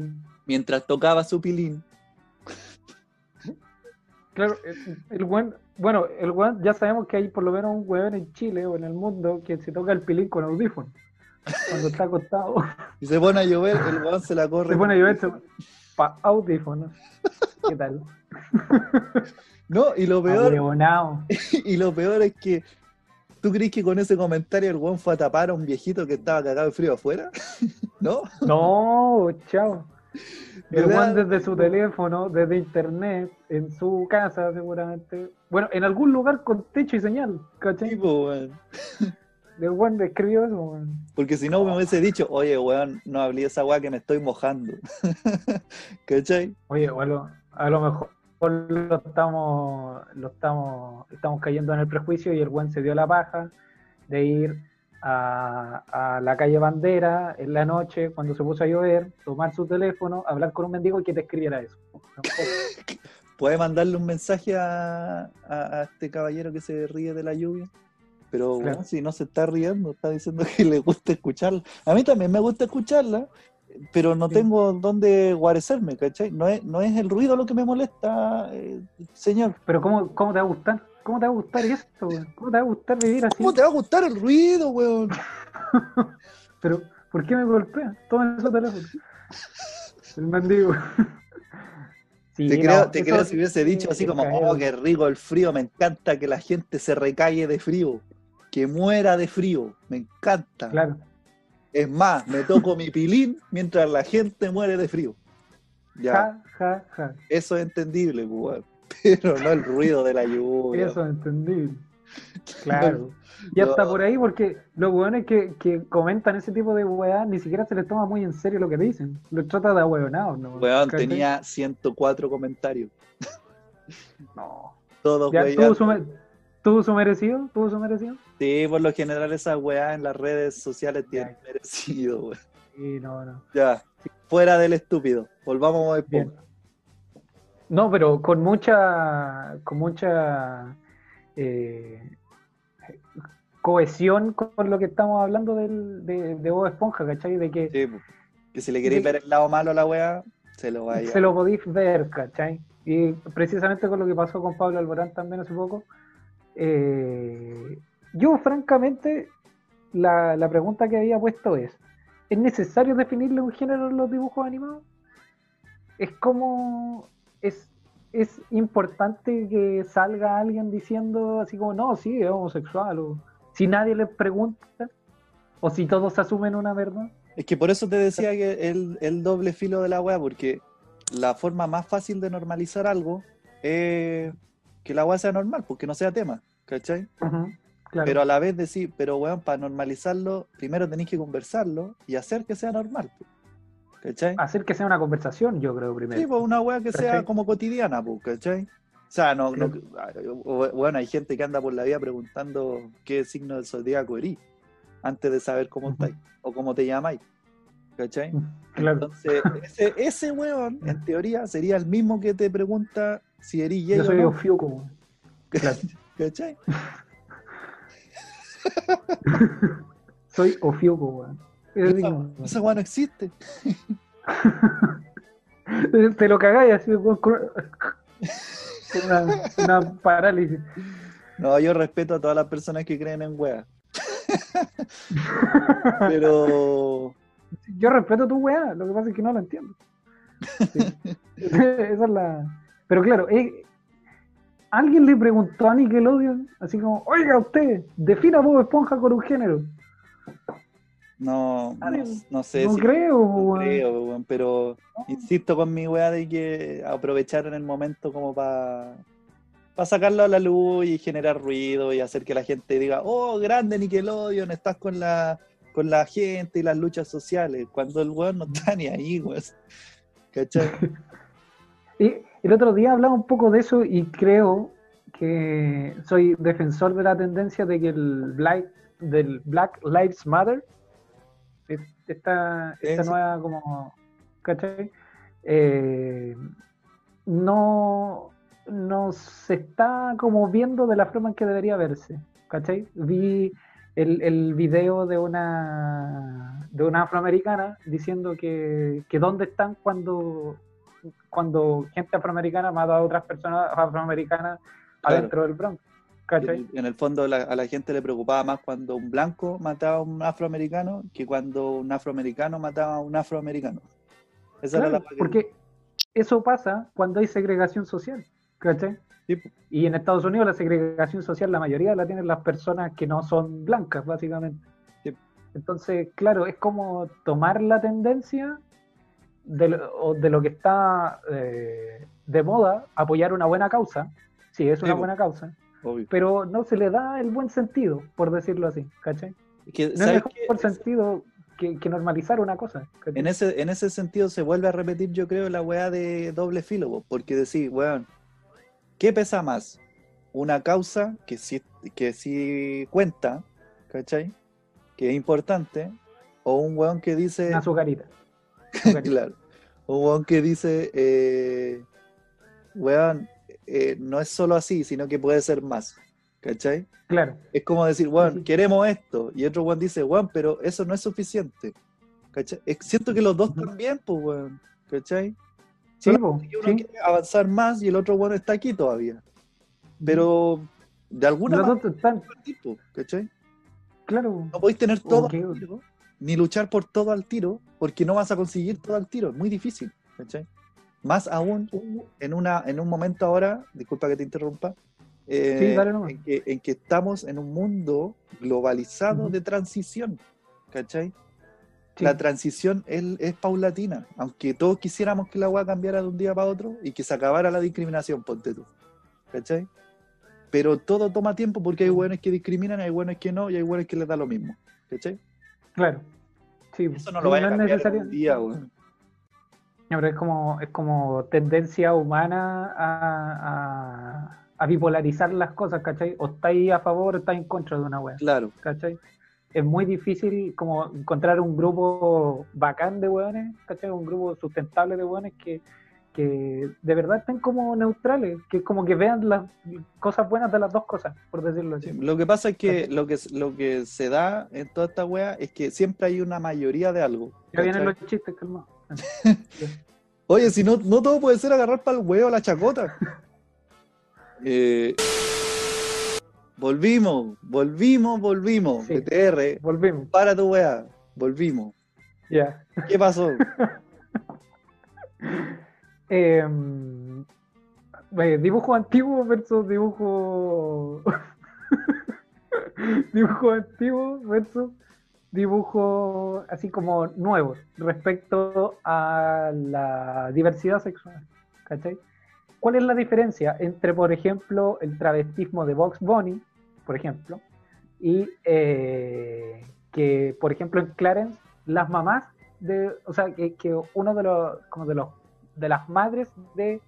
mientras tocaba su pilín. Claro, el, el weón, bueno, el weón, ya sabemos que hay por lo menos un weón en Chile o en el mundo que se toca el pilín con audífono. Cuando está acostado, Y se pone a llover, el weón se la corre. se pone a llover para audífonos. ¿Qué tal? No, y lo peor, y lo peor es que ¿tú crees que con ese comentario el weón fue a tapar a un viejito que estaba cagado de frío afuera? ¿No? No, chao. El weón desde su teléfono, desde internet, en su casa seguramente. Bueno, en algún lugar con techo y señal, ¿cachai? Tipo, weón. El weón escribió eso, weón. Porque si no me hubiese dicho, oye, weón, no hablé esa weá que me estoy mojando. ¿Cachai? Oye, o a lo, a lo mejor lo estamos, lo estamos, estamos cayendo en el prejuicio y el buen se dio la paja de ir a, a la calle Bandera en la noche cuando se puso a llover, tomar su teléfono, hablar con un mendigo y que te escribiera eso. Puede mandarle un mensaje a, a- a este caballero que se ríe de la lluvia. Pero Claro. si no se está riendo, está diciendo que le gusta escucharla. A mí también me gusta escucharla, pero no tengo dónde guarecerme, ¿cachai? No es, no es el ruido lo que me molesta, eh, señor. Pero ¿cómo, ¿cómo te va a gustar? ¿Cómo te va a gustar esto? weón? ¿Cómo te va a gustar vivir así? ¿Cómo te va a gustar el ruido, weón? Pero, ¿por qué me golpea? Toma su teléfono. El mendigo. Sí, Te creo, no, te eso creo si hubiese dicho así como, oh, qué rico el frío, me encanta que la gente se recalle de frío, que muera de frío, me encanta. Claro. Es más, me toco mi pilín mientras la gente muere de frío. Ya, Ja, ja, ja. eso es entendible, pues, weón. Pero no el ruido de la lluvia. Eso es entendible. Claro. No. está por ahí porque los weones que, que comentan ese tipo de weá ni siquiera se les toma muy en serio lo que dicen. Los trata de ahueonados, ¿no? Weón, ¿Cachai? tenía 104 comentarios. No. Todos, Ya, weón. ¿tuvo, su, me- ¿Tuvo su merecido? ¿Tuvo su merecido? Sí, por lo general esas weas en las redes sociales tienen Ya. merecido. Sí, no, no. Ya, fuera del estúpido. Volvamos a Bien. No, pero con mucha, con mucha eh, cohesión con lo que estamos hablando del, de, de Bob Esponja, ¿cachai? De que Sí, que si le queréis ver el lado malo a la wea, se lo vaya. se lo podéis ver, ¿cachai? Y precisamente con lo que pasó con Pablo Alborán también hace poco, eh, yo francamente la, la pregunta que había puesto es, ¿es necesario definirle un género en los dibujos animados? Es como, es, es importante que salga alguien diciendo así como, no, sí, es homosexual, o si nadie le pregunta, o si todos asumen una verdad. Es que por eso te decía que el, el doble filo de la wea, porque la forma más fácil de normalizar algo es que la wea sea normal, porque no sea tema, ¿cachai? Ujú, claro. Pero a la vez decir, pero weón, para normalizarlo, primero tenéis que conversarlo y hacer que sea normal, po, ¿cachai? Hacer que sea una conversación, yo creo, primero. Sí, pues una weá que sea como cotidiana, pues, ¿cachai? O sea, no, no- bueno, hay gente que anda por la vida preguntando qué signo del zodiaco eres antes de saber cómo estáis o cómo te llamáis, ¿cachai? Claro. Entonces, ese, ese weón, en teoría, sería el mismo que te pregunta si eres Yo soy no. Claro. ¿cachai? Soy Ofiuco, weón. Es Esa, no existe. Te lo cagáis así weón, con con una, una parálisis. No, yo respeto a todas las personas que creen en weas. Pero Yo respeto tu weá, lo que pasa es que no lo entiendo. Sí. Esa es la. Pero claro, eh, alguien le preguntó a Nickelodeon, así como, oiga usted, defina Bob Esponja con un género. no, no, no sé no si creo, no creo, weón, pero insisto con mi weá de que aprovecharon el momento como para sacarlo a la luz y generar ruido y hacer que la gente diga, oh, grande Nickelodeon, estás con la con la gente y las luchas sociales, cuando el weón no está ni ahí, weón. ¿Cachai? Y el otro día hablaba un poco de eso y creo que soy defensor de la tendencia de que el Black, del Black Lives Matter, es- esta, esta sí. nueva como, ¿cachai? Eh, no, no se está como viendo de la forma en que debería verse, ¿cachai? Vi el, el video de una, de una afroamericana diciendo que, que dónde están cuando cuando gente afroamericana mata a otras personas afroamericanas Claro. adentro del Bronx. ¿Cachai? En el fondo la- a la gente le preocupaba más cuando un blanco mataba a un afroamericano que cuando un afroamericano mataba a un afroamericano. Esa era Claro, la porque eso pasa cuando hay segregación social. ¿Cachai? Sí. Y en Estados Unidos la segregación social, la mayoría la tienen las personas que no son blancas, básicamente. Sí. Entonces, claro, es como tomar la tendencia de lo, de lo que está eh, de moda, apoyar una buena causa. Sí, es una buena causa. obvio. pero no se le da el buen sentido, por decirlo así, ¿cachai? Que, No es ¿sabes mejor sentido que, que normalizar una cosa. ¿cachai? En ese, en ese sentido se vuelve a repetir, yo creo, la weá de doble filo, po, porque decir, weón, ¿qué pesa más? Una causa que sí, que sí cuenta, ¿cachai? Que es importante, o un weón que dice, Una azucarita. Claro, un weón que dice, eh, weón, eh, no es solo así, sino que puede ser más, ¿cachai? Claro, Es como decir, weón, queremos esto. Y otro weón dice, weón, pero eso no es suficiente. ¿Cachai? Es- Siento que los dos también, pues, weón. ¿Cachai? sí, uno sí. quiere avanzar más y el otro weón está aquí todavía. Pero de alguna Los manera, dos están, tipo, ¿cachai? claro, No podéis tener todo Ok. Ni luchar por todo al tiro, porque no vas a conseguir todo al tiro. Es muy difícil, ¿cachai? Más aún en, una, en un momento ahora, disculpa que te interrumpa, eh, Sí, dale nomás. en, que, en que estamos en un mundo globalizado de transición, ¿cachai? Sí. la transición es, es paulatina. Aunque todos quisiéramos que la weá cambiara de un día para otro y que se acabara la discriminación, ponte tú. ¿Cachai? Pero todo toma tiempo porque hay buenos que discriminan, hay buenos que no, y hay buenos que les da lo mismo. ¿Cachai? Claro. Sí, Eso no lo vaya a es cambiar necesario. un día. No, pero es como, es como tendencia humana a, a, a bipolarizar las cosas, ¿cachai? O estáis a favor o estáis en contra de una wea, Claro. ¿cachai? Es muy difícil como encontrar un grupo bacán de weones, ¿cachai? Un grupo sustentable de weones que, que de verdad estén como neutrales, que como que vean las cosas buenas de las dos cosas, por decirlo así. Sí, Lo que pasa es que lo que, lo que se da en toda esta wea es que siempre hay una mayoría de algo. Ya vienen los chistes, calma. Oye, si no, no todo puede ser agarrar para el huevo la chacota. Eh, volvimos, volvimos, volvimos. Sí. BTR, Volvimos, para tu weá. Volvimos. ya. ¿Qué pasó? Eh, dibujo antiguo versus dibujo. dibujo antiguo versus dibujo así como nuevos respecto a la diversidad sexual. ¿Cachai? ¿Cuál es la diferencia entre, por ejemplo, el travestismo de Box Bunny, por ejemplo, y eh, que, por ejemplo, en Clarence, las mamás de, o sea, que, que uno de los, como de los, de las madres de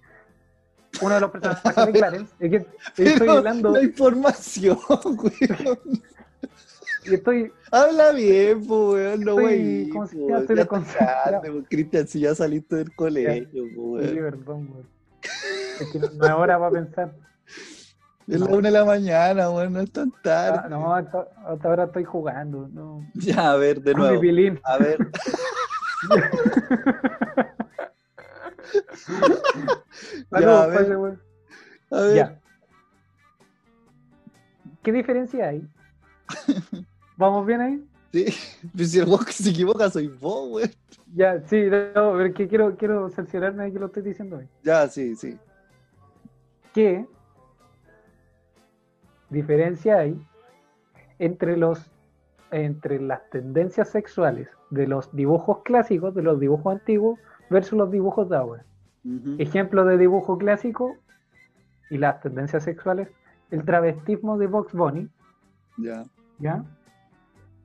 uno de los personajes de Clarence, es que estoy hablando la información, weón. y estoy, Habla bien, po, weón. No, Estoy- wey. ¿cómo se po? Estoy po, Cristian, si ya saliste del colegio, po, sí, weón. perdón, güey. Es que no, es hora para pensar. Es la una de la mañana, weón. No es tan tarde. Ah, no, hasta, hasta ahora estoy jugando. No. Ya, a ver, de nuevo. A ver. Ya, a ver. pase, güey. A ver. Ya. ¿Qué diferencia hay? ¿Vamos bien ahí? Sí, pero si el weón que se equivoca soy vos, weón. Ya, sí, no, pero que quiero, quiero cerciorarme de que lo estoy diciendo hoy. Ya, sí, sí. ¿Qué diferencia hay entre los entre las tendencias sexuales de los dibujos clásicos, de los dibujos antiguos, versus los dibujos de ahora? Ejemplo de dibujo clásico y las tendencias sexuales, el travestismo de Box Bunny, Ya. ¿ya?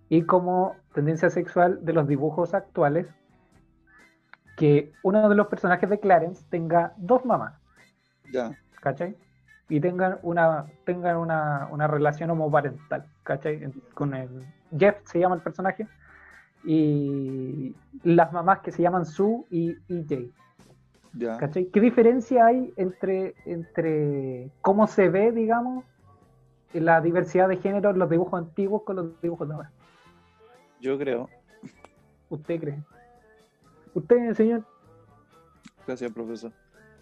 Y como tendencia sexual de los dibujos actuales, que uno de los personajes de Clarence tenga dos mamás, Ya. ¿cachai? Y tengan una, tengan una, una relación homoparental, ¿cachai? Con el Jeff se llama el personaje, y las mamás que se llaman Sue y EJ. Ya. ¿Cachai? ¿Qué diferencia hay entre, entre cómo se ve, digamos, la diversidad de género en los dibujos antiguos con los dibujos de ahora? Yo creo. ¿Usted cree? ¿Usted, señor? Gracias, profesor.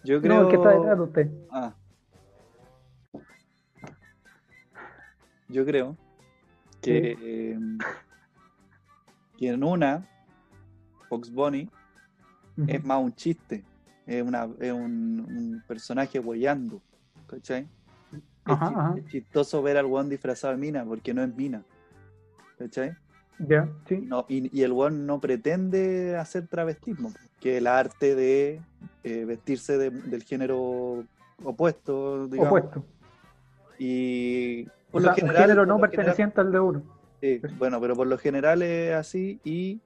Yo creo. No, que está detrás de usted. Ah. Yo creo que, eh, que en una, Fox Bunny es más un chiste, es, una, es un, un personaje huellando, ¿cachai? Es, Ajá, es chistoso ver al weón disfrazado de mina, porque no es mina, ¿cachai? Ya, sí. No, y, y el weón no pretende hacer travestismo, que es el arte de eh, vestirse de- del género opuesto, digamos. Opuesto. Y O por sea, un género no general- perteneciente al de uno. Sí, bueno, pero por lo general es así y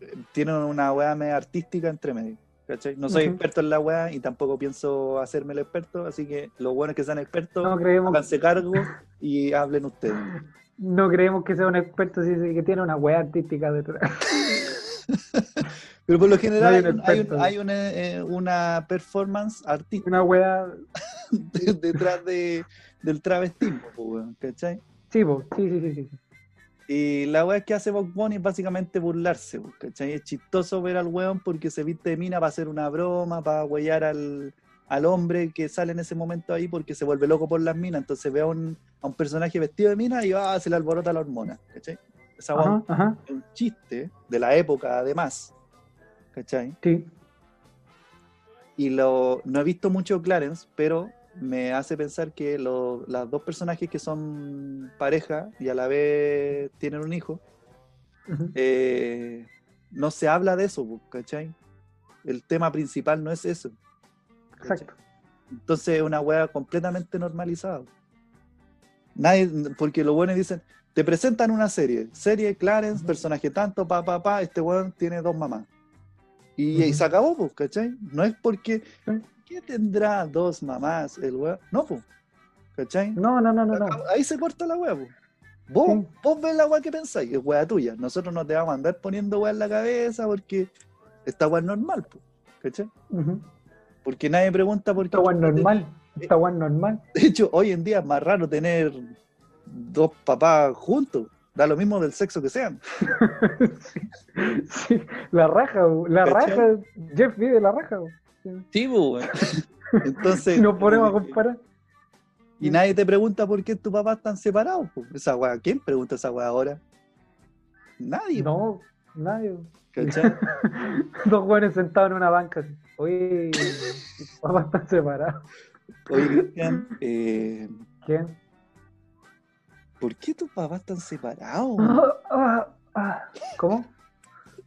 eh, tiene una weá media artística entre medio. ¿cachai? No soy experto en la weá y tampoco pienso hacerme el experto, así que los buenos que sean expertos, No creemos, háganse cargo y hablen ustedes. no creemos que sea un experto, sí, sí, que tiene una wea artística detrás. Pero por lo general No hay, hay un un- hay un- experto. hay una, eh, una performance artística Una de- detrás de, del travestismo, ¿cachai? Sí, po, sí, sí, sí, sí, sí. Y la weá que hace Bob Bunny es básicamente burlarse, po, ¿cachai? Es chistoso ver al weón porque se viste de mina para hacer una broma, para huellar al, al hombre que sale en ese momento ahí porque se vuelve loco por las minas. Entonces ve a un, a un personaje vestido de mina y ah, se le alborota la hormona, ¿cachai? Esa weá Ajá, ajá, es un chiste de la época, además, ¿cachai? sí. Y lo, no he visto mucho Clarence, pero me hace pensar que lo- las dos personajes que son pareja y a la vez tienen un hijo, eh, no se habla de eso, ¿cachai? El tema principal no es eso. Exacto. Entonces es una weá completamente normalizada. Nadie, porque los buenos dicen, te presentan una serie, serie Clarence, personaje tanto, pa, pa, pa, este weón tiene dos mamás. Y, y Ujú. se acabó, ¿cachai? No es porque. ¿Qué tendrá dos mamás el weón? No, pues, ¿cachai? No, no, no, no, Ahí se corta la weá, pues. Vos, Sí. vos ves la weá que pensáis, es weá tuya. Nosotros no te vamos a andar poniendo weá en la cabeza porque esta weá es normal, pues, ¿cachai? Porque nadie pregunta por qué. Esta weá es normal. Esta weá es normal. De hecho, hoy en día es más raro tener dos papás juntos. Da lo mismo del sexo que sean. sí, sí, la raja, la ¿Cachai? raja. Jeff vive la raja. Sí, pues, Entonces. Si nos ponemos a como que- comparar. Y nadie te pregunta por qué tus papás están separados. po. Esa weá, ¿quién pregunta esa weá ahora? Nadie, No, nadie. ¿cachai? Dos jóvenes sentados en una banca. así. Oye, mis papás están separados. Oye, Cristian, eh, ¿Quién? ¿por qué tus papás están separados? Ah, ah, ah. ¿Cómo?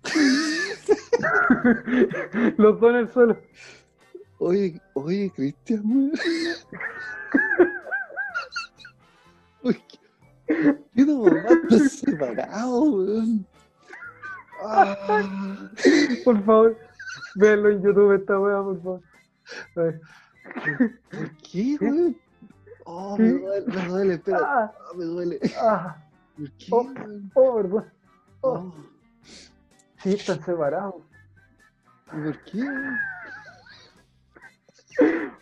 Los dos en el suelo. Oye, oye, Cristian, weón. Oye, ¿qué- ¿qué están separados, weón? Ah. Por favor, véanlo en YouTube esta wea, por favor. ¿Por qué, weón? Oh, me duele, me duele, espera. Ah, Ah, me duele. ah, ¿Por qué, Oh. oh, perdón. Oh, Oh, sí, están separados. ¿y ¿Por qué?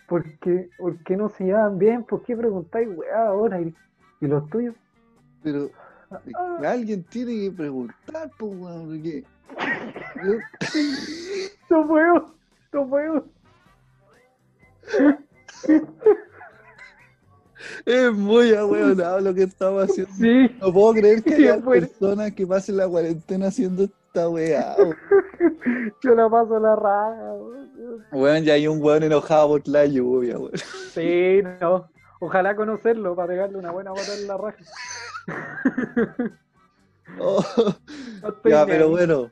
¿Por qué, ¿Por qué no se llevan bien? ¿Por qué preguntáis, weá, ahora? ¿Y, y los tuyos? Pero Ah, alguien tiene que preguntar, pues, weón, porque. no puedo, no puedo. Es muy ahueonado lo que estamos haciendo. Sí, No puedo creer que Sí, haya bueno. personas que pasen la cuarentena haciendo esta weá. yo la paso la raja. weón. Weón, ya hay un weón enojado por la lluvia, weón. Sí, no. Ojalá conocerlo para pegarle una buena pata en la raja. Oh, No ya, pero ahí. bueno,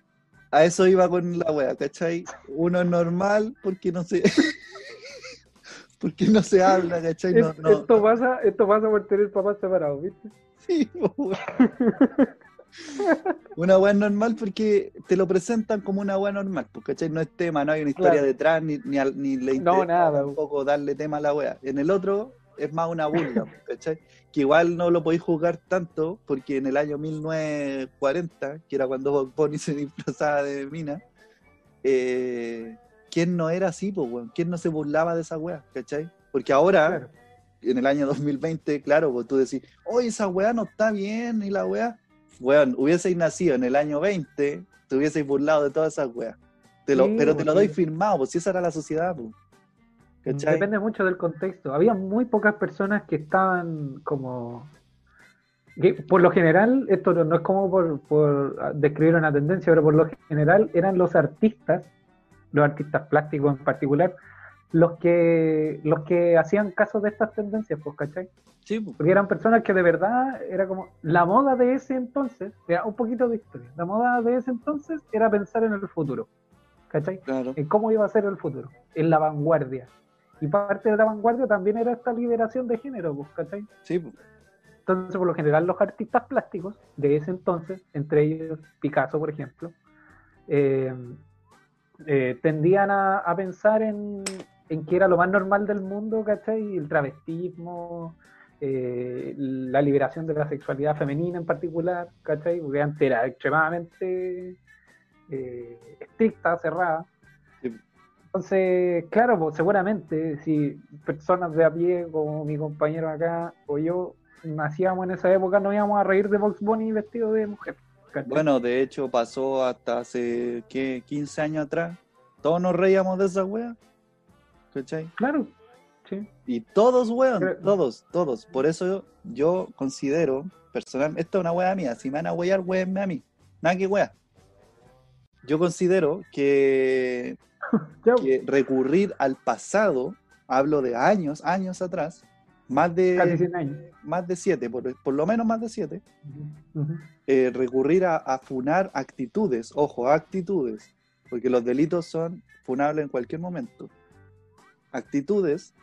a eso iba con la weá, ¿cachai? Uno es normal porque no se. porque no se habla, ¿cachai? No, Es- no, Esto, pasa, esto pasa por tener papás separados, ¿viste? Sí. Una weá normal porque te lo presentan como una weá normal, pues, ¿cachai? No es tema, no hay una historia Claro. detrás, ni, ni, al- ni le No, interesa nada. tampoco darle tema a la weá. En el otro es más una burla, pues, ¿cachai? Que igual no lo podéis jugar tanto porque en el año 1940, que era cuando Bunny se disfrazaba de mina, eh, ¿quién no era así, pues, weón? ¿Quién no se burlaba de esa weá, ¿cachai? Porque ahora Claro. en el año 2020, claro, pues tú decís, oye, esa weá no está bien, y la weá, weón, hubieseis nacido en el año 20, te hubieseis burlado de todas esas weas. Te lo, Sí, pero te lo doy firmado, pues si esa era la sociedad, pues. ¿Cachai? Depende mucho del contexto. Había muy pocas personas que estaban como... que por lo general, esto no no es como por, por describir una tendencia, pero por lo general eran los artistas, los artistas plásticos en particular, los que, los que hacían caso de estas tendencias, pues, ¿cachai? Sí, pues. Porque eran personas que de verdad era como la moda de ese entonces, era un poquito de historia, la moda de ese entonces era pensar en el futuro, ¿cachai? claro. En cómo iba a ser el futuro, en la vanguardia. Y parte de la vanguardia también era esta liberación de género, pues, ¿cachai? Sí, pues. Entonces, por lo general, los artistas plásticos de ese entonces, entre ellos Picasso, por ejemplo, eh, eh, tendían a, a pensar en, en que era lo más normal del mundo, ¿cachai? El travestismo, eh, la liberación de la sexualidad femenina en particular, ¿cachai? Porque antes era extremadamente eh, estricta, cerrada. Sí. Entonces, claro, pues, seguramente si personas de a pie como mi compañero acá o yo nacíamos en esa época, no íbamos a reír de Box Bunny vestido de mujer. ¿cachai? Bueno, de hecho pasó hasta hace, ¿qué? 15 años atrás. Todos nos reíamos de esa wea. ¿Cachai? claro, sí. Y todos, weón, todos, todos. Por eso yo, yo considero, personalmente, esto es una wea mía. Si me van a wear, weenme a mí. Nada que wea. Yo considero que recurrir al pasado, hablo de años, años atrás, más de, Casi 100 años. más de siete, por, por lo menos más de siete, eh, recurrir a, a funar actitudes, ojo, actitudes, porque los delitos son funables en cualquier momento. Actitudes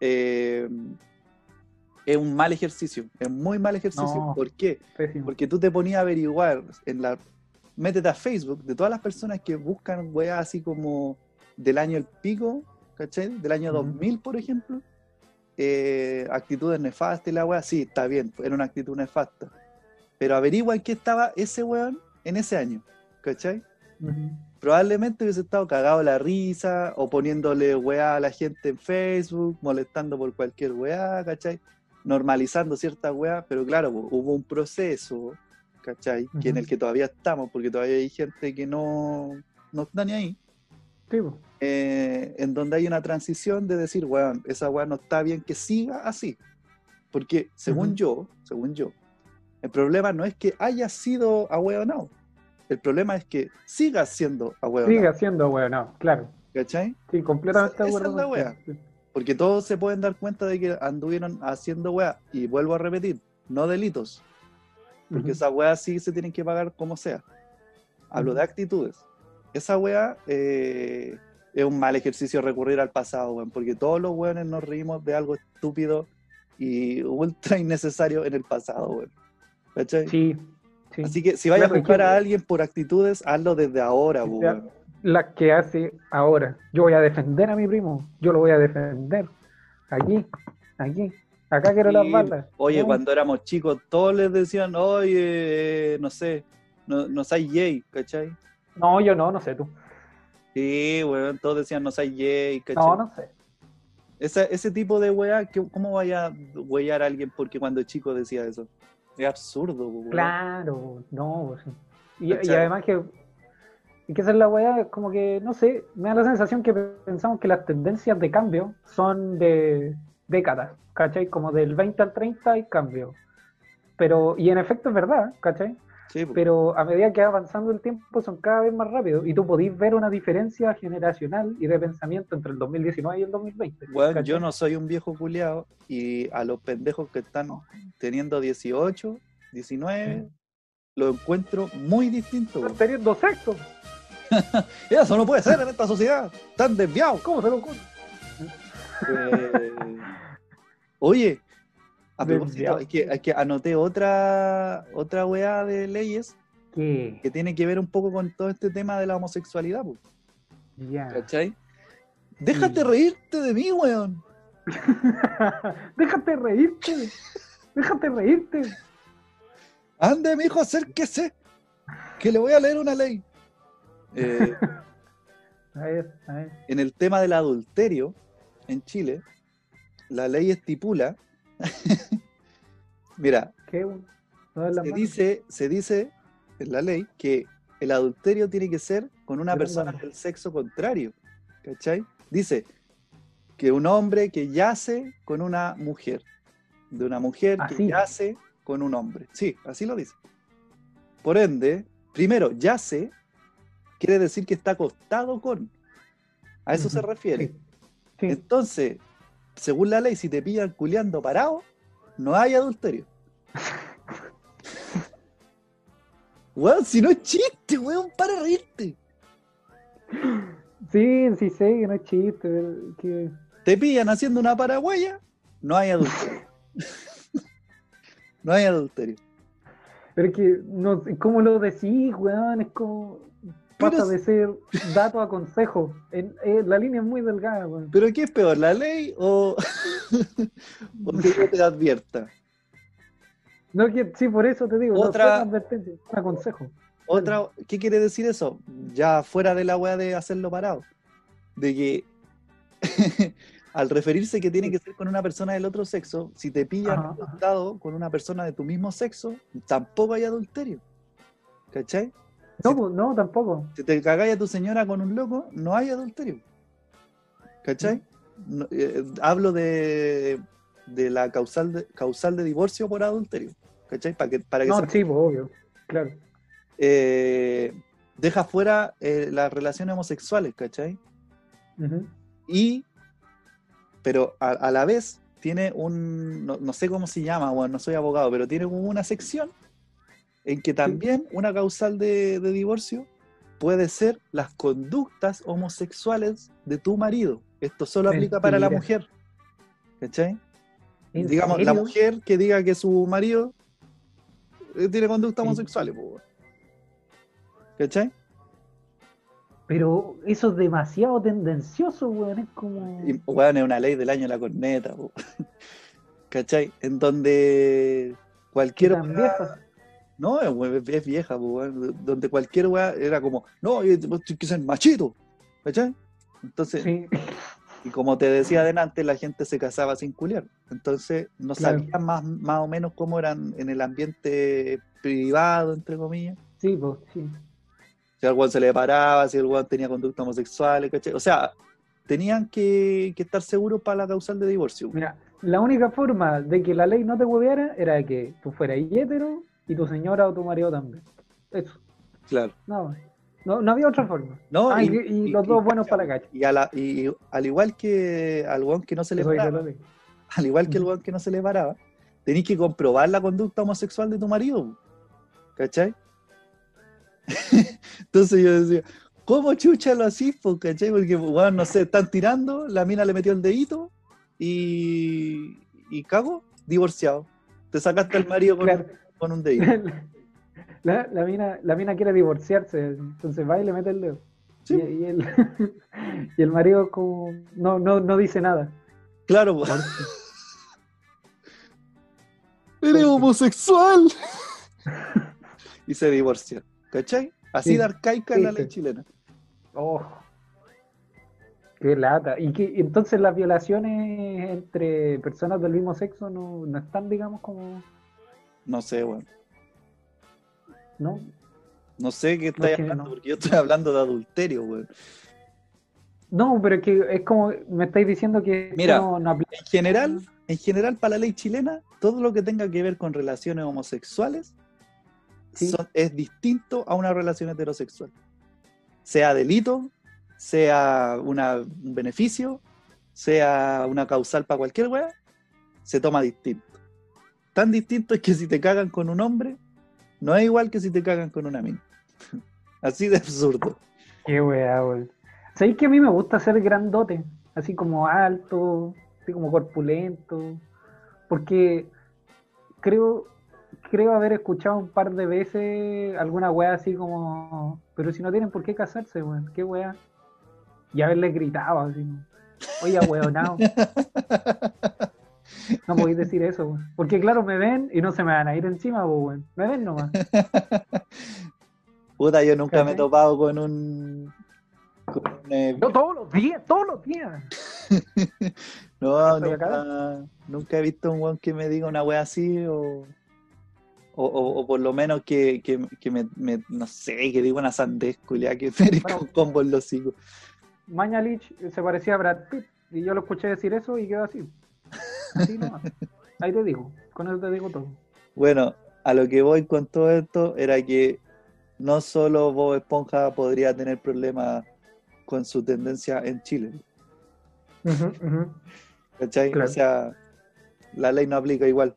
eh, es un mal ejercicio, es muy mal ejercicio. No. ¿Por qué? Pésimo. Porque tú te ponías a averiguar en la. Métete a Facebook de todas las personas que buscan weas así como del año el pico, ¿cachai? Del año Ujú. 2000, por ejemplo. eh, actitudes nefastas y la wea, sí, está bien, era una actitud nefasta. Pero averigua en qué estaba ese weón en ese año, ¿cachai? Ujú. Probablemente hubiese estado cagado la risa o poniéndole weá a la gente en Facebook, molestando por cualquier weá, ¿cachai? Normalizando ciertas weá, pero claro, hubo un proceso, ¿cachai? Que en Ujú. el que todavía estamos, porque todavía hay gente que no, no está ni ahí, Sí, eh, en donde hay una transición de decir, weón, esa weá no está bien que siga así. Porque según yo, según yo, el problema no es que haya sido ahueonado, el problema es que siga siendo ahueonado, Sigue siendo no, claro. ¿cachai? Sí, completamente Esa- esa es la wea. Porque todos se pueden dar cuenta de que anduvieron haciendo weas. Y vuelvo a repetir, no delitos. Porque Ujú. esas weas sí se tienen que pagar como sea. Hablo de actitudes. Esa wea eh, es un mal ejercicio recurrir al pasado, weón. Porque todos los weones nos reímos de algo estúpido y ultra innecesario en el pasado, weón. ¿Cachai? Sí, sí. Así que si vayas Claro, a que- a alguien por actitudes, hazlo desde ahora, weón. Las que hace ahora. Yo voy a defender a mi primo. Yo lo voy a defender. Aquí, aquí. Acá quiero las balas. Oye, cuando éramos chicos, todos les decían, oye, no sé, no, no seas gay, ¿cachai? No, yo no, no sé tú. Sí, weón, todos decían, no seas gay, ¿cachai? No, no sé. Esa- ese tipo de weá, ¿cómo vaya a huellar a alguien porque cuando chico decía eso? Es absurdo, weón. Claro, no. pues. Y, y además que, y que esa es la weá, es como que, no sé, me da la sensación que pensamos que las tendencias de cambio son de décadas, ¿cachai? Como del 20 al 30 hay cambio. Pero, y en efecto es verdad, ¿cachai? Sí, pero a medida que va avanzando el tiempo son cada vez más rápidos y tú podís ver una diferencia generacional y de pensamiento entre el 2019 y el 2020. Weón, ¿cachai? yo no soy un viejo culiado y a los pendejos que están teniendo 18, 19, los encuentro muy distintos. Están teniendo sexo. Eso no puede ser en esta sociedad, tan desviados. ¿Cómo se lo ocurre? Eh, oye, a propósito, es que, es que anoté otra, otra weá de leyes ¿Qué? que tiene que ver un poco con todo este tema de la homosexualidad, Ya. ¿cachai? Déjate Sí. reírte de mí, weón. Déjate reírte. Déjate reírte. Ande, mi hijo, acérquese, que le voy a leer una ley. Eh, A ver, a ver. en el tema del adulterio, en Chile, la ley estipula, mira, se dice, se dice en la ley que el adulterio tiene que ser con una persona del sexo contrario. ¿Cachai? Dice que un hombre que yace con una mujer, de una mujer que yace con un hombre. Sí, así lo dice. Por ende, primero, yace quiere decir que está acostado con. A eso se refiere. Sí. Sí. Entonces, según la ley, si te pillan culeando parado, no hay adulterio. Weón, si no es chiste, weón, para reírte. Sí, sí sé que no es chiste. pero que- Te pillan haciendo una paraguaya, no hay adulterio. no hay adulterio. Pero es que, no, ¿cómo lo decís, weón? Es como. Pero Pasa de ser dato a consejo. En- eh, la línea es muy delgada. Pero ¿qué es peor, la ley o, o que yo te advierta? No, que, sí, por eso te digo. no Otra- una advertencia, un aconsejo. Otra, ¿qué quiere decir eso? Ya fuera de la weá de hacerlo parado. De que al referirse que tiene que ser con una persona del otro sexo, si te pillan acostado con una persona de tu mismo sexo, tampoco hay adulterio. ¿Cachai? No, Si- pues, no, tampoco. Si te cagáis a tu señora con un loco, no hay adulterio. ¿Cachai? No, eh, hablo de, de la causal de, causal de divorcio por adulterio. ¿Cachai? Para que, para que No, sí, pues, obvio. Claro. eh, deja fuera eh, las relaciones homosexuales, ¿cachai? Y, pero a, a la vez, tiene un, no, no sé cómo se llama, bueno, no soy abogado, pero tiene como una sección en que también una causal de, de divorcio puede ser las conductas homosexuales de tu marido. Esto solo aplica para la mujer. ¿Cachai? ¿En Digamos, la mujer que diga que su marido eh, tiene conductas homosexuales, weón. ¿cachai? Pero eso es demasiado tendencioso, weón. Es como. Y, weón, es una ley del año de la corneta, po. ¿cachai? En donde cualquier vieja. No, es, vieja, weón, donde cualquier weá era como, no, vos tienes que ser machito, ¿cachai? Entonces, Sí. y como te decía adelante, la gente se casaba sin culiar. Entonces, no Claro. sabían más, más o menos cómo eran en el ambiente privado, entre comillas. Sí, pues, sí. Si al se le paraba, si el tenía conducta homosexual, ¿cachai? O sea, tenían que, que estar seguros para la causal de divorcio. Mira, la única forma de que la ley no te hueveara era que tú fueras hétero y tu señora o tu marido también. Eso, Claro. más. No, no había otra forma. No, Ah, y, y- y y- los dos buenos para la cacha. Y, a la- y- al igual que al weón que no se le paraba, al igual que el weón que no se le paraba, tenés que comprobar la conducta homosexual de tu marido. ¿Cachai? Entonces yo decía, ¿cómo chucha lo así? po, ¿Cachai? Porque, weón, no sé, están tirando, la mina le metió el dedito y, y cago, divorciado. Te sacaste al marido con, Claro. Con un dedito. La, la mina, la mina quiere divorciarse, entonces va y le mete el dedo. Sí. Y, y el, y el marido como no, no, no dice nada. Claro, po. ¡Eres homosexual! y se divorció. ¿Cachai? Así Sí. de arcaica es la Sí, ley sí. chilena. Oh, qué lata. Y que entonces las violaciones entre personas del mismo sexo no, no están, digamos, como, No sé, weón. ¿no? No sé qué estáis hablando, no. porque yo estoy hablando de adulterio, weón. No, pero es que es como, me estáis diciendo que Mira. no, no aplica. En general, en general, para la ley chilena, todo lo que tenga que ver con relaciones homosexuales Sí. son- es distinto a una relación heterosexual. Sea delito, sea una- un beneficio, sea una causal para cualquier weá, se toma distinto. Tan distinto es que si te cagan con un hombre, no es igual que si te cagan con una mina. Así de absurdo. Qué weá, weón. ¿Sabéis que a mí me gusta ser grandote? Así como alto, así como corpulento. Porque creo, creo haber escuchado un par de veces alguna weá así como, pero si no tienen por qué casarse, weón, qué weá. Y haberle gritado así, oye, weonao. No podéis decir eso, weón. Porque claro, me ven y no se me van a ir encima, weón. Me ven nomás. Puta, yo nunca me he topado con un. con un, eh, Yo todos los días, todos los días. no, nunca, nunca he visto un weón que me diga una wea así o. O, o- o por lo menos que, que- que me, me- no sé, que diga una sandez, culiá, que merezca Bueno. un combo en los hocico. Mañalich se parecía a Brad Pitt y yo lo escuché decir eso y quedó así. Así nomás. Ahí te digo, con eso te digo todo. Bueno, a lo que voy con todo esto era que no solo Bob Esponja podría tener problemas con su tendencia en Chile, ¿cachai? Claro. O sea, la ley no aplica igual.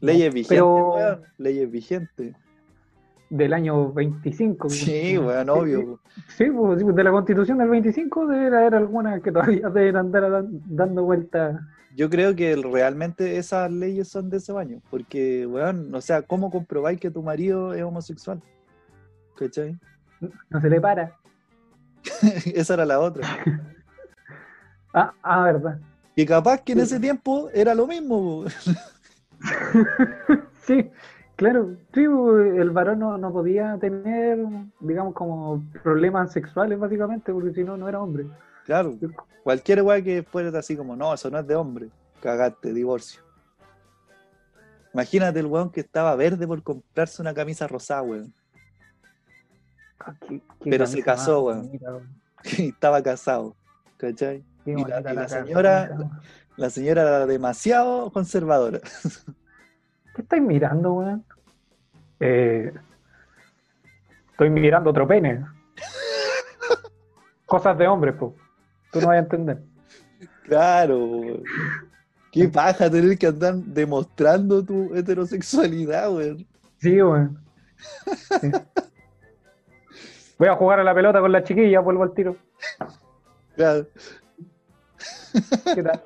Leyes vigentes, pero- weón, leyes vigentes. Del año 25. Sí, weón, Sí, obvio. Sí, pues, sí, pues, de la constitución del 25 debe haber algunas que todavía deben andar dan- dando vueltas. Yo creo que realmente esas leyes son de ese año, porque, weón, o sea, ¿cómo comprobáis que tu marido es homosexual? ¿Cachai? No se le para. Esa era la otra. Ah, ah, verdad. Y capaz que en ese tiempo era lo mismo. Sí, claro. Sí, el varón no, no podía tener, digamos, como problemas sexuales, básicamente, porque si no, no era hombre. Claro, cualquier weá que fuera así como, no, eso no es de hombre. Cagaste, divorcio. Imagínate el weón que estaba verde por comprarse una camisa rosada, weón. Ah, qué- qué Pero se casó, más weón. Y estaba casado. ¿Cachai? Qué Y la- señora-. La señora era demasiado conservadora. ¿Qué estáis mirando, weón? Eh, estoy mirando otro pene. Cosas de hombre, pues. Tú no vas a entender. Claro. Qué paja tener que andar demostrando tu heterosexualidad, weón. Sí, weón. Sí. Voy a jugar a la pelota con la chiquilla, vuelvo al tiro. Claro. ¿Qué tal?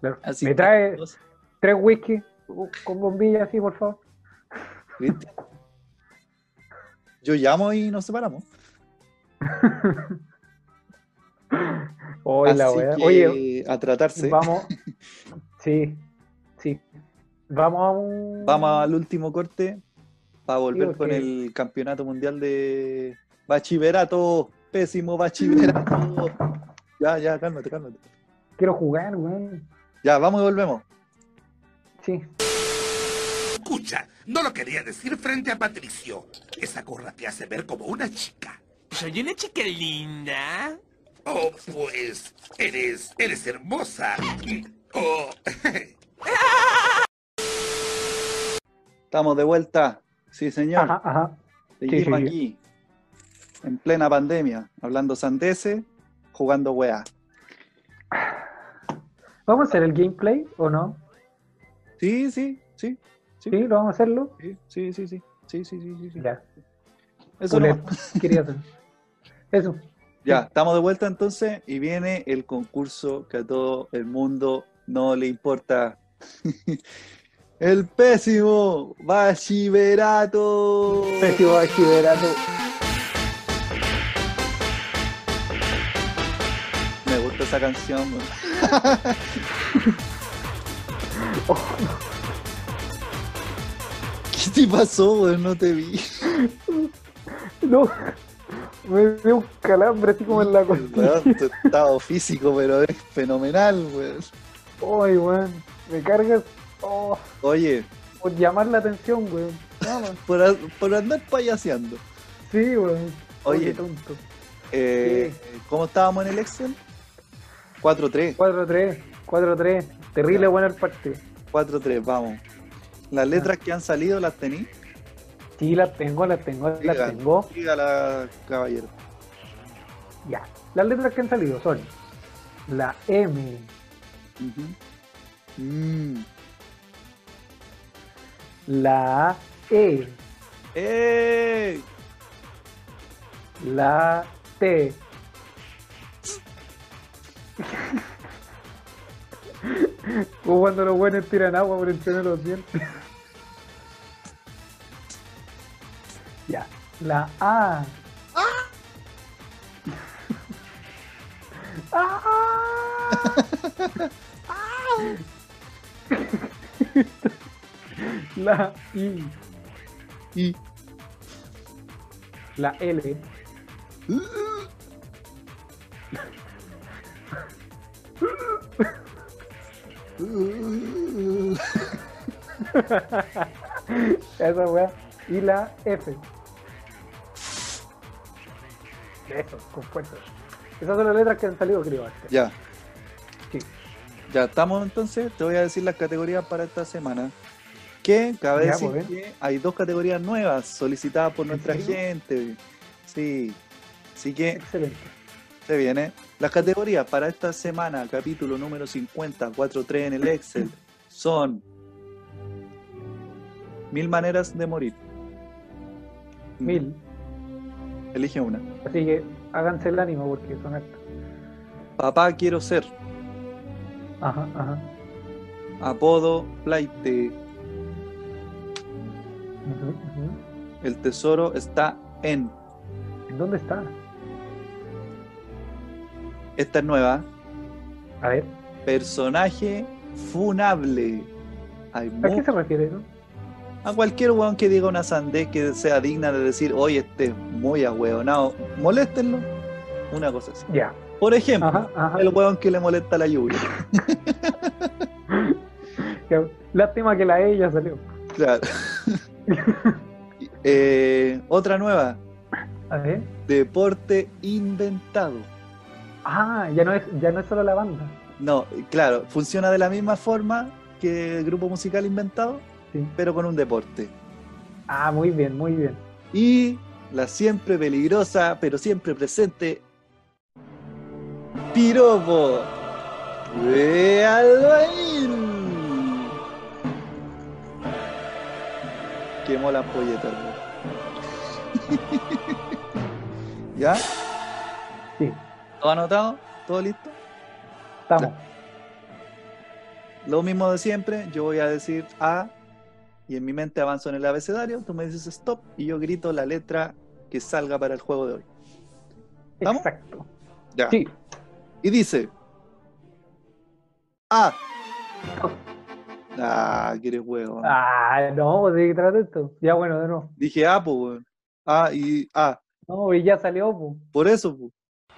Claro. Así Me trae tres whisky con bombilla así, por favor. ¿Viste? Yo llamo y nos separamos. Hoy la Así que, Oye, a tratarse. vamos. Sí, sí. Vamos a un. Vamos al último corte para volver con el campeonato mundial de bachillerato. Pésimo bachillerato. ya, ya, cálmate, cálmate. Quiero jugar, weón. Ya, vamos y volvemos. Sí. Escucha, no lo quería decir frente a Patricio. Esa gorra te hace ver como una chica. Soy una chica linda. Oh, pues, eres, eres hermosa. Oh, Estamos de vuelta. Sí, señor. Ajá, ajá. Seguimos sí, sí. aquí. En plena pandemia. Hablando sandeces, jugando weá. ¿Vamos a hacer el gameplay o no? Sí, sí, sí. Sí, Sí, lo vamos a hacerlo. sí, sí, sí, sí. Sí, sí, sí, sí, sí. Ya. Eso Pulet, nomás. quería hacer. Eso. Ya, estamos de vuelta entonces y viene el concurso que a todo el mundo no le importa. el pésimo bachillerato. Pésimo bachillerato. Me gusta esa canción. weón. ¿Qué te pasó, weón? No te vi. No. Me dio un calambre así como en la costilla. tu estado físico, pero es fenomenal, weón. Ay, weón. Me cargas. Oh, Oye, por llamar la atención, weón. Por, por andar payaseando. Sí, weón. Oye. Tonto. Eh, ¿Cómo estábamos en el Excel? 4-3. 4-3. 4-3. Terrible bueno el partido. 4-3, vamos. Las letras que han salido las tení. Sí, las tengo, las tengo, Diga. tengo. Dígala, caballero. Ya. Las letras que han salido son la M. Mm. la E, ¡Eh! la T. Cuando los buenos tiran agua por entre los dientes. ya. La A. La I. Y. La L. Esa weá. Y la F. Eso, con fuerza. Esas son las letras que han salido, creo. Ya. Sí. Ya estamos entonces. Te voy a decir las categorías para esta semana. Que cabe Ya, decir pues, que hay dos categorías nuevas solicitadas por ¿En nuestra serio? gente. Sí. Así que Excelente. se viene. Las categorías para esta semana, capítulo número 50, 4-3 en el Excel, son Mil maneras de morir. Mil. Elige una. Así que háganse el ánimo porque son hartas. Papá quiero ser. Ajá, ajá. Apodo ujú. El tesoro está en. ¿En dónde está? Esta es nueva. A ver, Personaje funable. Hay ¿a qué se refiere eso? A cualquier weón que diga una sandez que sea digna de decir, oye, este es muy ahueonado, moléstenlo. Una cosa así. Ya. Por ejemplo, Ajá, ajá. el weón que le molesta la lluvia. Lástima que la E ya salió. Claro. Eh, otra nueva. A ver. Deporte inventado. Ah, ya no es, ya no es solo la banda. No, claro, funciona de la misma forma que el grupo musical inventado, Sí. pero con un deporte. Ah, muy bien, muy bien. Y la siempre peligrosa, pero siempre presente, piropo. Véalo ahí. Quemó la polleta. ¿Ya? Sí, ¿Todo anotado? ¿Todo listo? estamos. Lo mismo de siempre, yo voy a decir A y en mi mente avanzo en el abecedario, tú me dices stop y yo grito la letra que salga para el juego de hoy. ¿Estamos? Exacto. Ya. Sí. Y dice A. Ah, quieres huevo. Ah, no, ¿de qué trata esto? Ya bueno, de nuevo. Dije A, pues, weón. A y A. No, y ya salió, pues. Por eso, pues.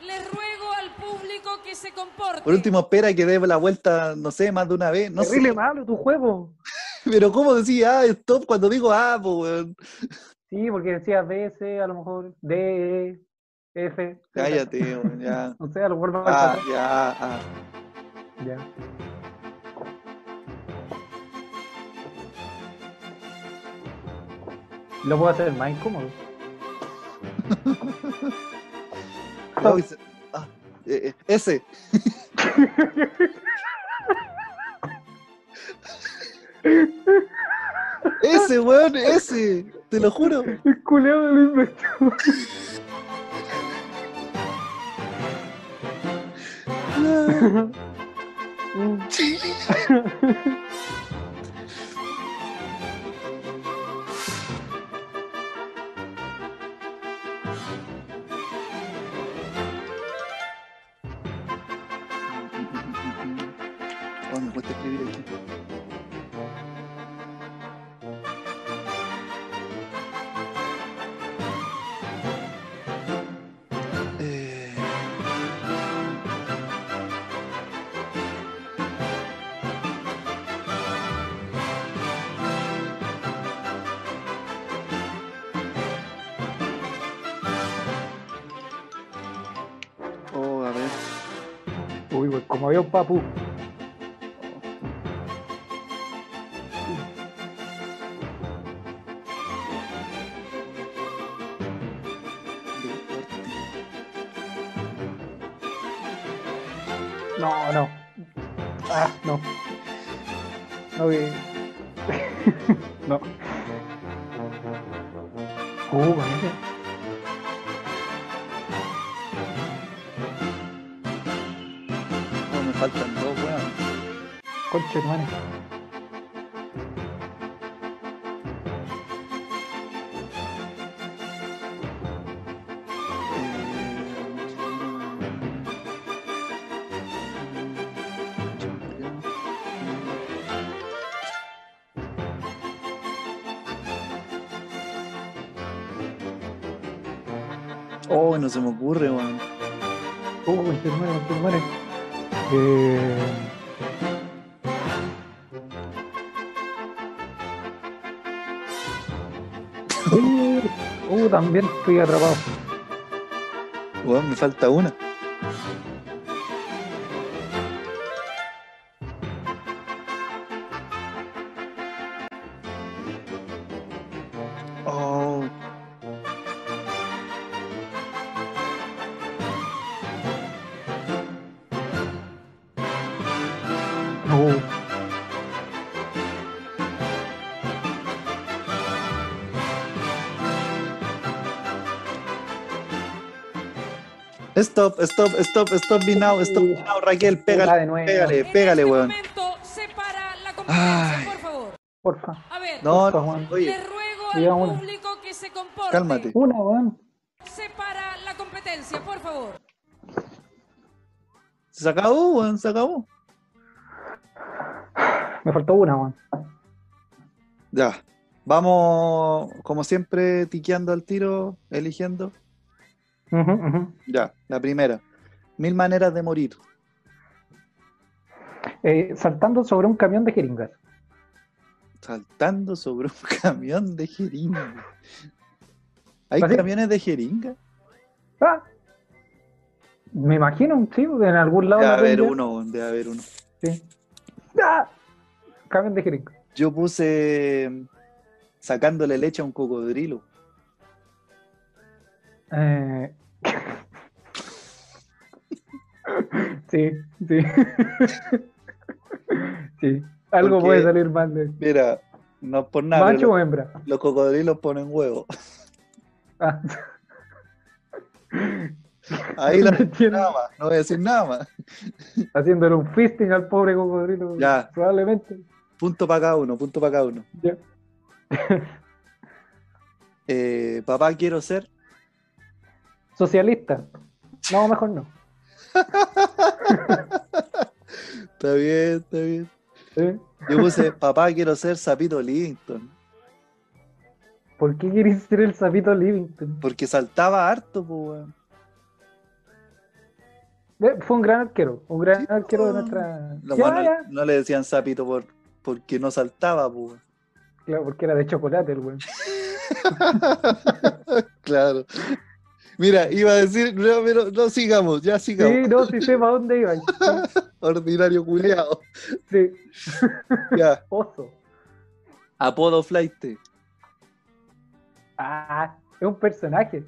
Les ruego al público que se comporte. Por último, espera que dé la vuelta, no sé, más de una vez. No Terrible sé. malo tu juego. Pero ¿cómo decía A, stop cuando digo A, pues, weón? Sí, porque decía B, C, a lo mejor D, E, F. Cállate, weón, ya. No sé, a lo mejor no Ah, falta. ya, A. Ya. Lo puedo hacer más incómodo. No, ah, eh, eh, S. Ese, weón, ese. Te lo juro. El culeo lo inventó. Oh, papu. No, no. Ah, no. No, que... no. Oh, faltan dos, weón. Concha, hermano. Oh, no se me ocurre, weón. Uh, concha, hermano, concha, hermano. Eh... Uh, también estoy atrapado. Weón, me falta una. Stop, stop, stop, stop me now, stop me now, Raquel, pégale, puta de nuevo. pégale, En pégale, este weón. Ay. por favor. porfa. A ver, No, Porfa, Juan. oye, les ruego al una. público que se comporte. Cálmate. Una, weón. Se para la competencia, por favor. se acabó, weón, se acabó. Me faltó una, weón. Ya, vamos, como siempre, tiqueando al tiro, eligiendo. Ujú. Ya, la primera. Mil maneras de morir. Eh, saltando sobre un camión de jeringas. Saltando sobre un camión de jeringa. ¿Hay ¿Así? camiones de jeringa? Ah, me imagino, sí, en algún lado. Debe haber uno, debe haber uno. Sí. Ah, camión de jeringas. Yo puse mm, sacándole leche a un cocodrilo. Eh, Sí, sí. sí. Algo Porque- puede salir mal de Mira, no es por nada. ¿Macho o hembra? los cocodrilos ponen huevo. Ah. Ahí la nada más, no voy a decir nada más. Haciéndole un fisting al pobre cocodrilo. Ya. Probablemente. Punto para cada uno, punto para cada uno. Ya. Eh, papá, quiero ser. Socialista. No, mejor no. Está bien, está bien. ¿Eh? Yo puse, papá, quiero ser Sapito Livington. ¿Por qué querés ser el sapito Livington? Porque saltaba harto, pues, weón. Eh, Fue un gran arquero. Un gran Sí, arquero de no. nuestra. Los Ya, no le decían Sapito por, porque no saltaba, pues. Claro, porque era de chocolate el weón. Claro. Mira, iba a decir, no, pero no sigamos, ya sigamos. Sí, no, sí sé para dónde iba. Ordinario culiao. Sí, Ya, oso. apodo flight. Ah, es un personaje.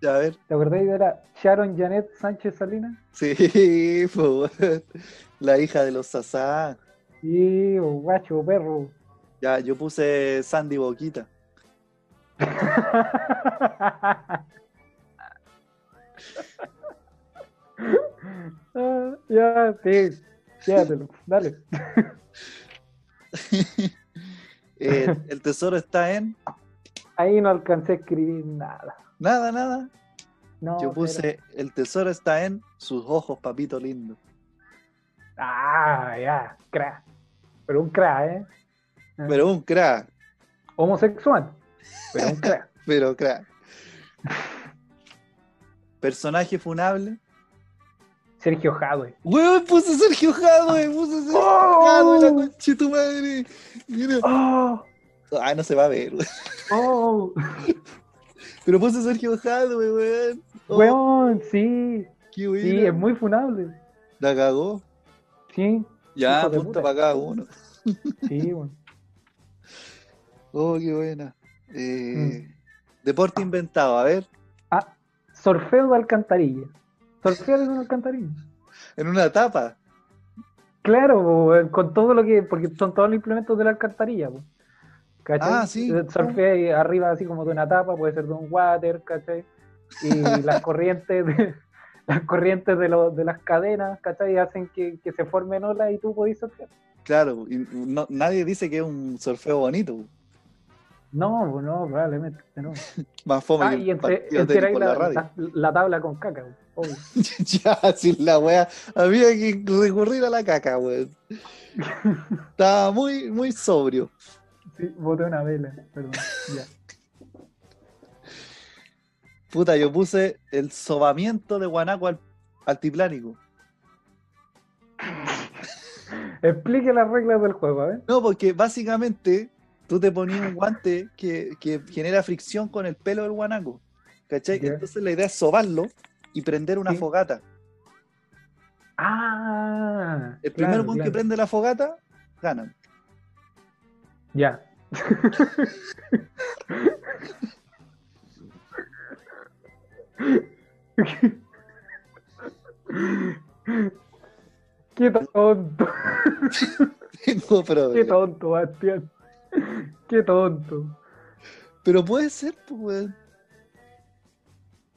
Ya, a ver. ¿Te acordáis de la Sharon Janet Sánchez Salinas? Sí, pues. La hija de los Sasá. Sí, guacho, perro. Ya, yo puse Sandy Boquita. Ah, ya, sí, quédatelo, dale. Eh, el tesoro está en. Ahí no alcancé a escribir nada. Nada, nada. No, Yo puse, el tesoro está en sus ojos, papito lindo. Ah, ya, crack. Pero un crack, ¿eh? Pero un crack, Homosexual. Pero un crack. pero crack. Personaje funable. Sergio Jadwe. Weón, puse Sergio Jadwe, puse Sergio ¡Oh! Jadwe, la concha de tu madre. Mira. ¡Oh! Ah, no se va a ver, weón. ¡Oh! Pero puse Sergio Jadwe, weón. Oh, Weón, sí. qué buena. Sí, es muy funable. La cagó. Sí, Ya, puta. para cada uno. sí, weón. Oh, qué buena. Eh, Mm. Deporte inventado, a ver. Sorfeo de alcantarilla. Sorfeo de una alcantarilla. En una tapa. Claro, con todo lo que. Porque son todos los implementos de la alcantarilla. ¿Cachai? Ah, sí. Eh, Surfea arriba así como de una tapa, puede ser de un water, ¿cachai? Y las corrientes de, las corrientes de, lo- de las cadenas, ¿cachai? Hacen que, que se formen olas y tú podés surfear. Claro, y no- nadie dice que es un surfeo bonito. No, no, probablemente no. Más fome Ah, y entre, partido entre técnico ahí en la la, la- la tabla con caca, obvio. ya, sin la wea. Había que recurrir a la caca, weón. Estaba muy, muy sobrio. Sí, boté una vela, perdón. Ya. Puta, yo puse el sobamiento de guanaco al, altiplánico. Explique las reglas del juego, a ver. No, porque básicamente tú te ponías un guante que, que genera fricción con el pelo del guanaco. ¿Cachai? Entonces la idea es sobarlo y prender una Sí. fogata. Ah, El primer claro, que prende la fogata, gana. Ya. Qué tonto, qué tonto, Bastián. Qué tonto. Pero puede ser, pues, weón.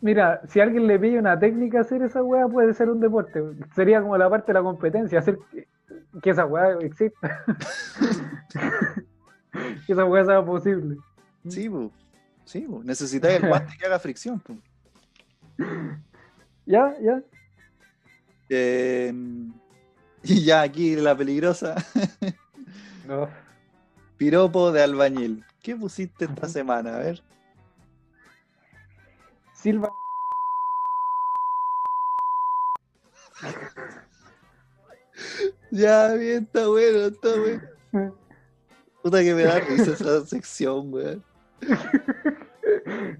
Mira, si alguien le pide una técnica hacer esa weá, puede ser un deporte. Sería como la parte de la competencia, hacer que, que esa weá exista. que esa weá sea posible. Sí, pues. Sí, pues. Necesitáis el guante que haga fricción, pues. Ya, ya. Eh, y ya aquí la peligrosa. No. Piropo de albañil. ¿Qué pusiste esta semana? A ver. Silva. Ya, bien, está bueno, está bueno. Puta que me da risa esa sección, weón.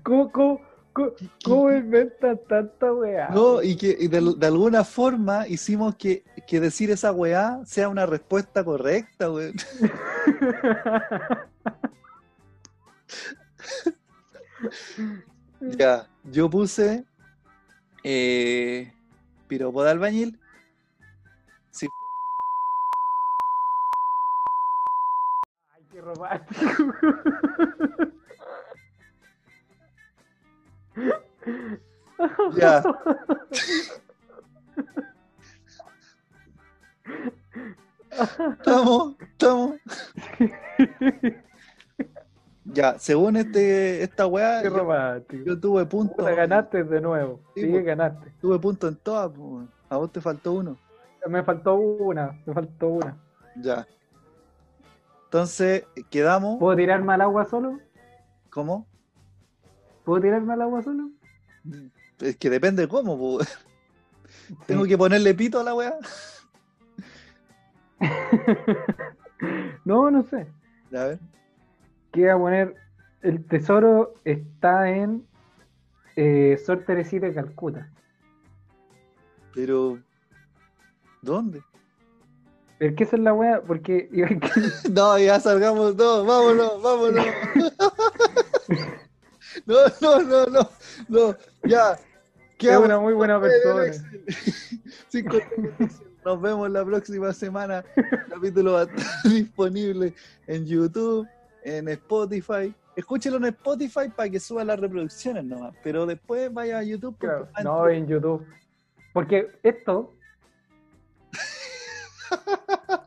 ¿Cómo, cómo, ¿Cómo, cómo tanta weá? No, y que de, alguna forma hicimos que, que, decir esa weá sea una respuesta correcta, weón. ya, yo puse eh, piropo de albañil. Ay, qué romántico. Ya. Estamos, estamos. Ya, según este, esta weá, Qué yo, romántico. yo tuve punto. Puta, ganaste de nuevo. Sí, Sí, pues. ganaste. Tuve punto en todas, a vos te faltó uno. Me faltó una, me faltó una. Ya. Entonces, quedamos. ¿Puedo tirarme al agua solo? ¿Cómo? ¿Puedo tirarme al agua solo? Es que depende cómo, po. Tengo que ponerle pito a la weá. no, no sé. A ver. ¿Qué voy a poner? El tesoro está en eh, Sor Teresita de Calcuta. Pero. ¿Dónde? ¿Pero qué es la wea? Porque No, ya salgamos, no, vámonos, vámonos. No, no, no, no, no, ya. es Quedamos una muy buena persona. Nos vemos la próxima semana. El capítulo va a estar disponible en YouTube, en Spotify. Escúchelo en Spotify para que suba las reproducciones nomás. Pero después vaya a YouTube. Claro, no en YouTube. Porque esto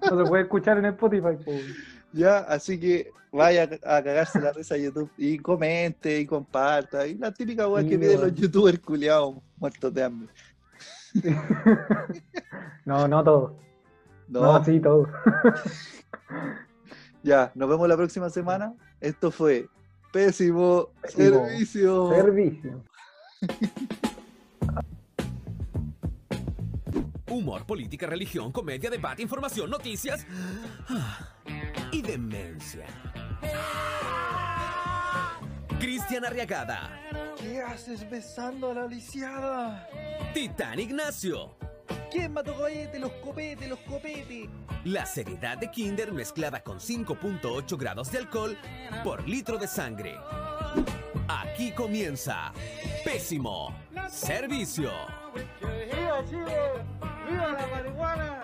no se puede escuchar en Spotify. po. Ya, así que vaya a cagarse la risa a YouTube y comente y comparta. Y la típica weá que piden los youtubers culiados muertos de hambre. No, no todo. No, No, sí, todo. ya, nos vemos la próxima semana. Esto fue Pésimo, Pésimo Servicio. Servicio. Humor, política, religión, comedia, debate, información, noticias ah, y demencia. Cristian Arriagada, ¿Qué haces besando a la lisiada? Titán Ignacio, ¿Quién mató cohete? Los copetes, los copetes. la seriedad de Kinder mezclada con 5.8 grados de alcohol por litro de sangre. Aquí comienza Pésimo Servicio. ¡Viva Chile! ¡Viva la marihuana!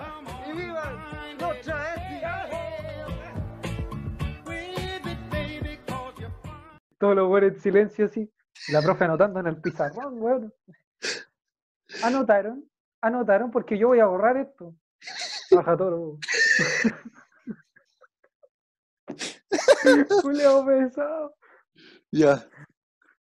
¡Y viva los travestis! Todos los buenos en silencio así. La profe anotando en el pizarrón, weón. Anotaron, anotaron porque yo voy a borrar esto. Baja todo. Julio pesado. Ya,